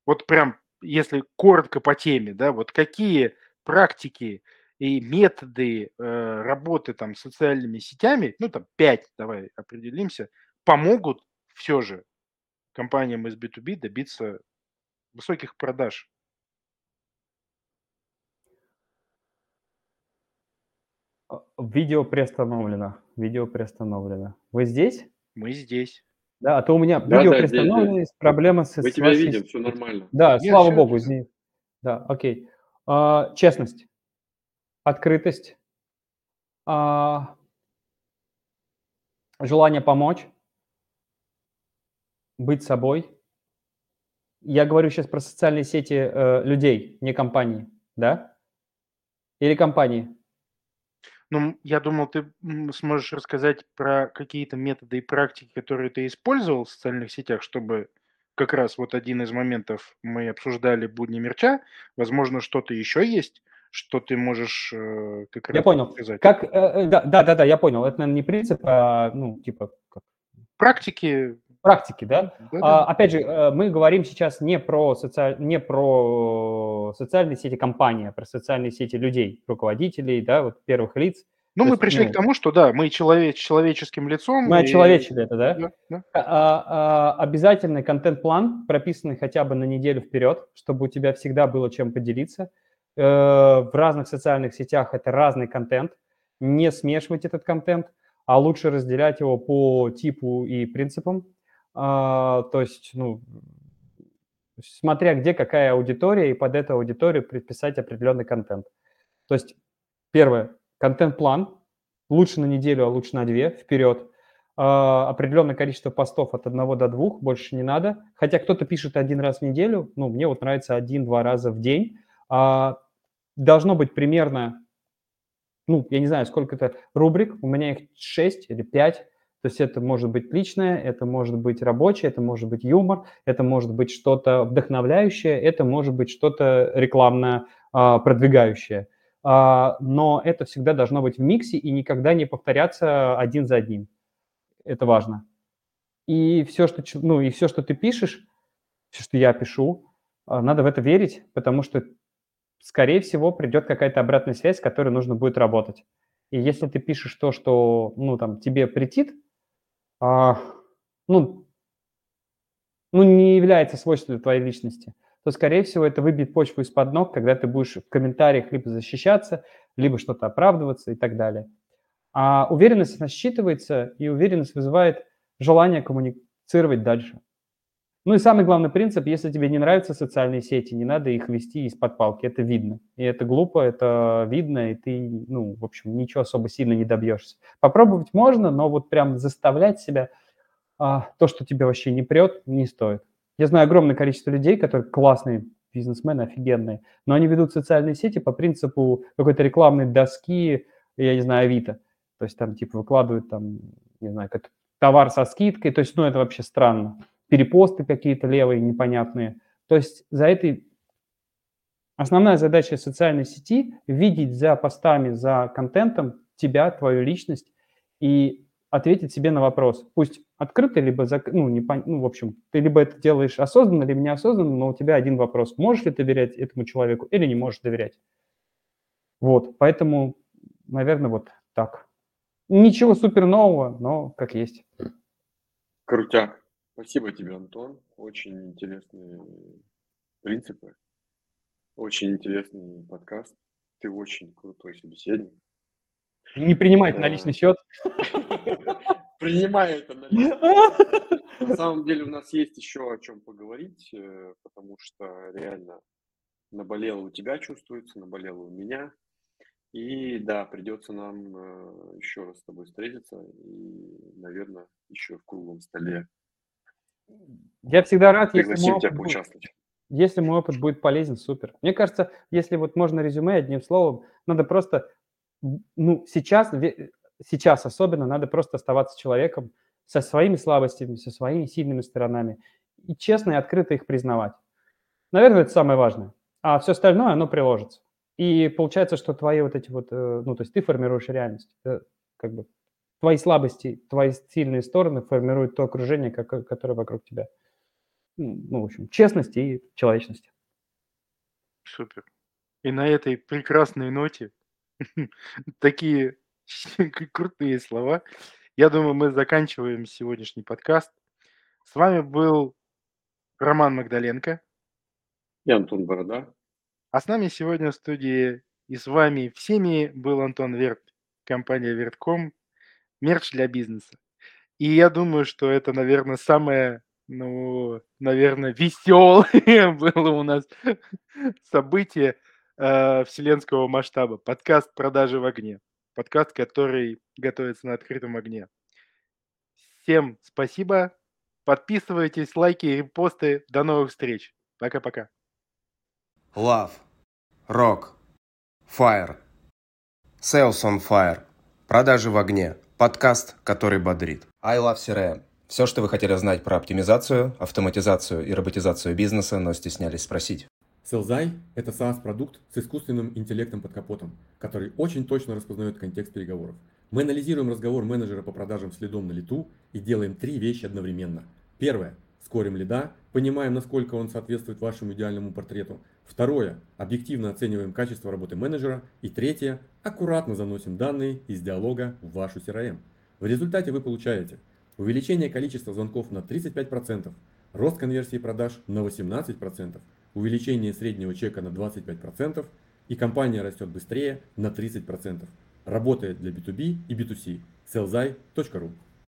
вот прям, если коротко по теме, да, вот какие практики и методы э, работы там с социальными сетями, ну там пять, давай определимся, помогут все же компаниям из B2B добиться высоких продаж. А, Видео приостановлено. Видео приостановлено. Вы здесь? Мы здесь. Да, а то у меня Да, видео да, здесь, приостановлено, есть проблема с... Мы с тебя видим, все нормально. Да, Нет, слава богу, извини. Да, окей. А, честность, открытость, а, желание помочь, быть собой. Я говорю сейчас про социальные сети э, людей, не компании, да? Или компании? Ну, я думал, ты сможешь рассказать про какие-то методы и практики, которые ты использовал в социальных сетях, чтобы как раз вот один из моментов мы обсуждали будни мерча. Возможно, что-то еще есть, что ты можешь э, как раз Я понял. сказать. Как, э, э, да, да, да, да, я понял. Это, наверное, не принцип, а, ну, типа, как Практики. практики, да? да, А, да. опять же, э, мы говорим сейчас не про, социаль... не про социальные сети компании, а про социальные сети людей, руководителей, да, вот первых лиц. Ну, мы есть, пришли ну, к тому, что да, мы человек, человеческим лицом. Мы и- очеловечили это, да? Да, да. А- а- обязательный контент-план, прописанный хотя бы на неделю вперед, чтобы у тебя всегда было чем поделиться. Э, В разных социальных сетях это разный контент. Не смешивать этот контент, а лучше разделять его по типу и принципам. А, То есть, ну, смотря где какая аудитория, и под эту аудиторию предписать определенный контент. То есть, первое, контент-план, лучше на неделю, а лучше на две, вперед. А, определенное количество постов от одного до двух, больше не надо. Хотя кто-то пишет один раз в неделю, ну, мне вот нравится один-два раза в день. А, должно быть примерно, ну, я не знаю, сколько-то рубрик, у меня их 6 или 5. То есть это может быть личное, это может быть рабочее, это может быть юмор, это может быть что-то вдохновляющее, это может быть что-то рекламно а, продвигающее. А, но это всегда должно быть в миксе и никогда не повторяться один за одним. Это важно. И все, что, ну, и все, что ты пишешь, все, что я пишу, а, надо в это верить, потому что, скорее всего, придет какая-то обратная связь, с которой нужно будет работать. И если ты пишешь то, что, ну, там, тебе претит, а, ну, ну, не является свойством твоей личности, то, скорее всего, это выбьет почву из-под ног, когда ты будешь в комментариях либо защищаться, либо что-то оправдываться и так далее. А уверенность, она считывается, и уверенность вызывает желание коммуницировать дальше. Ну и самый главный принцип, если тебе не нравятся социальные сети, не надо их вести из-под палки, это видно. И это глупо, это видно, и ты, ну, в общем, ничего особо сильно не добьешься. Попробовать можно, но вот прям заставлять себя, а, то, что тебе вообще не прет, не стоит. Я знаю огромное количество людей, которые классные бизнесмены, офигенные, но они ведут социальные сети по принципу какой-то рекламной доски, я не знаю, Авито. То есть там типа выкладывают там, не знаю, товар со скидкой, то есть, ну, это вообще странно перепосты какие-то левые непонятные. То есть за этой основная задача социальной сети – видеть за постами, за контентом тебя, твою личность и ответить себе на вопрос. Пусть открытый, либо, зак... ну, не пон... ну, в общем, ты либо это делаешь осознанно, либо неосознанно, но у тебя один вопрос. Можешь ли ты доверять этому человеку или не можешь доверять? Вот, поэтому, наверное, вот так. Ничего супер нового, но как есть. Крутяк. Спасибо тебе, Антон. Очень интересные принципы. Очень интересный подкаст. Ты очень крутой собеседник. Не принимать на личный счет. Принимаю это на личный счет. На самом деле у нас есть еще о чем поговорить, э, потому что реально наболело у тебя чувствуется, наболело у меня. И да, придется нам э, еще раз с тобой встретиться и, наверное, еще в круглом столе я всегда рад, если мой, опыт будет, если мой опыт будет полезен, супер. Мне кажется, если вот можно резюме одним словом, надо просто, ну, сейчас, сейчас особенно, надо просто оставаться человеком со своими слабостями, со своими сильными сторонами и честно и открыто их признавать. Наверное, это самое важное. А все остальное, оно приложится. И получается, что твои вот эти вот, э, ну, то есть ты формируешь реальность, как бы твои слабости, твои сильные стороны формируют то окружение, которое вокруг тебя. Ну, в общем, честности и человечности. Супер. И на этой прекрасной ноте такие крутые слова. Я думаю, мы заканчиваем сегодняшний подкаст. С вами был Роман Магдаленко. И Антон Борода. А с нами сегодня в студии и с вами всеми был Антон Верт, компания Вертком, мерч для бизнеса. И я думаю, что это, наверное, самое, ну, наверное, веселое было у нас событие э, вселенского масштаба. Подкаст «Продажи в огне». Подкаст, который готовится на открытом огне. Всем спасибо. Подписывайтесь, лайки, репосты. До новых встреч. Пока-пока. Love. Rock. Fire. Sales on fire. Продажи в огне. Подкаст, который бодрит. I Love CRM. Все, что вы хотели знать про оптимизацию, автоматизацию и роботизацию бизнеса, но стеснялись спросить. Селзай – это SaaS-продукт с искусственным интеллектом под капотом, который очень точно распознает контекст переговоров. Мы анализируем разговор менеджера по продажам следом на лету и делаем три вещи одновременно. Первое – скорим лида, понимаем, насколько он соответствует вашему идеальному портрету. Второе – объективно оцениваем качество работы менеджера. И третье – аккуратно заносим данные из диалога в вашу CRM. В результате вы получаете увеличение количества звонков на 35%, рост конверсии продаж на 18%, увеличение среднего чека на 25% и компания растет быстрее на 30%. Работает для B2B и B2C. sellzai.ru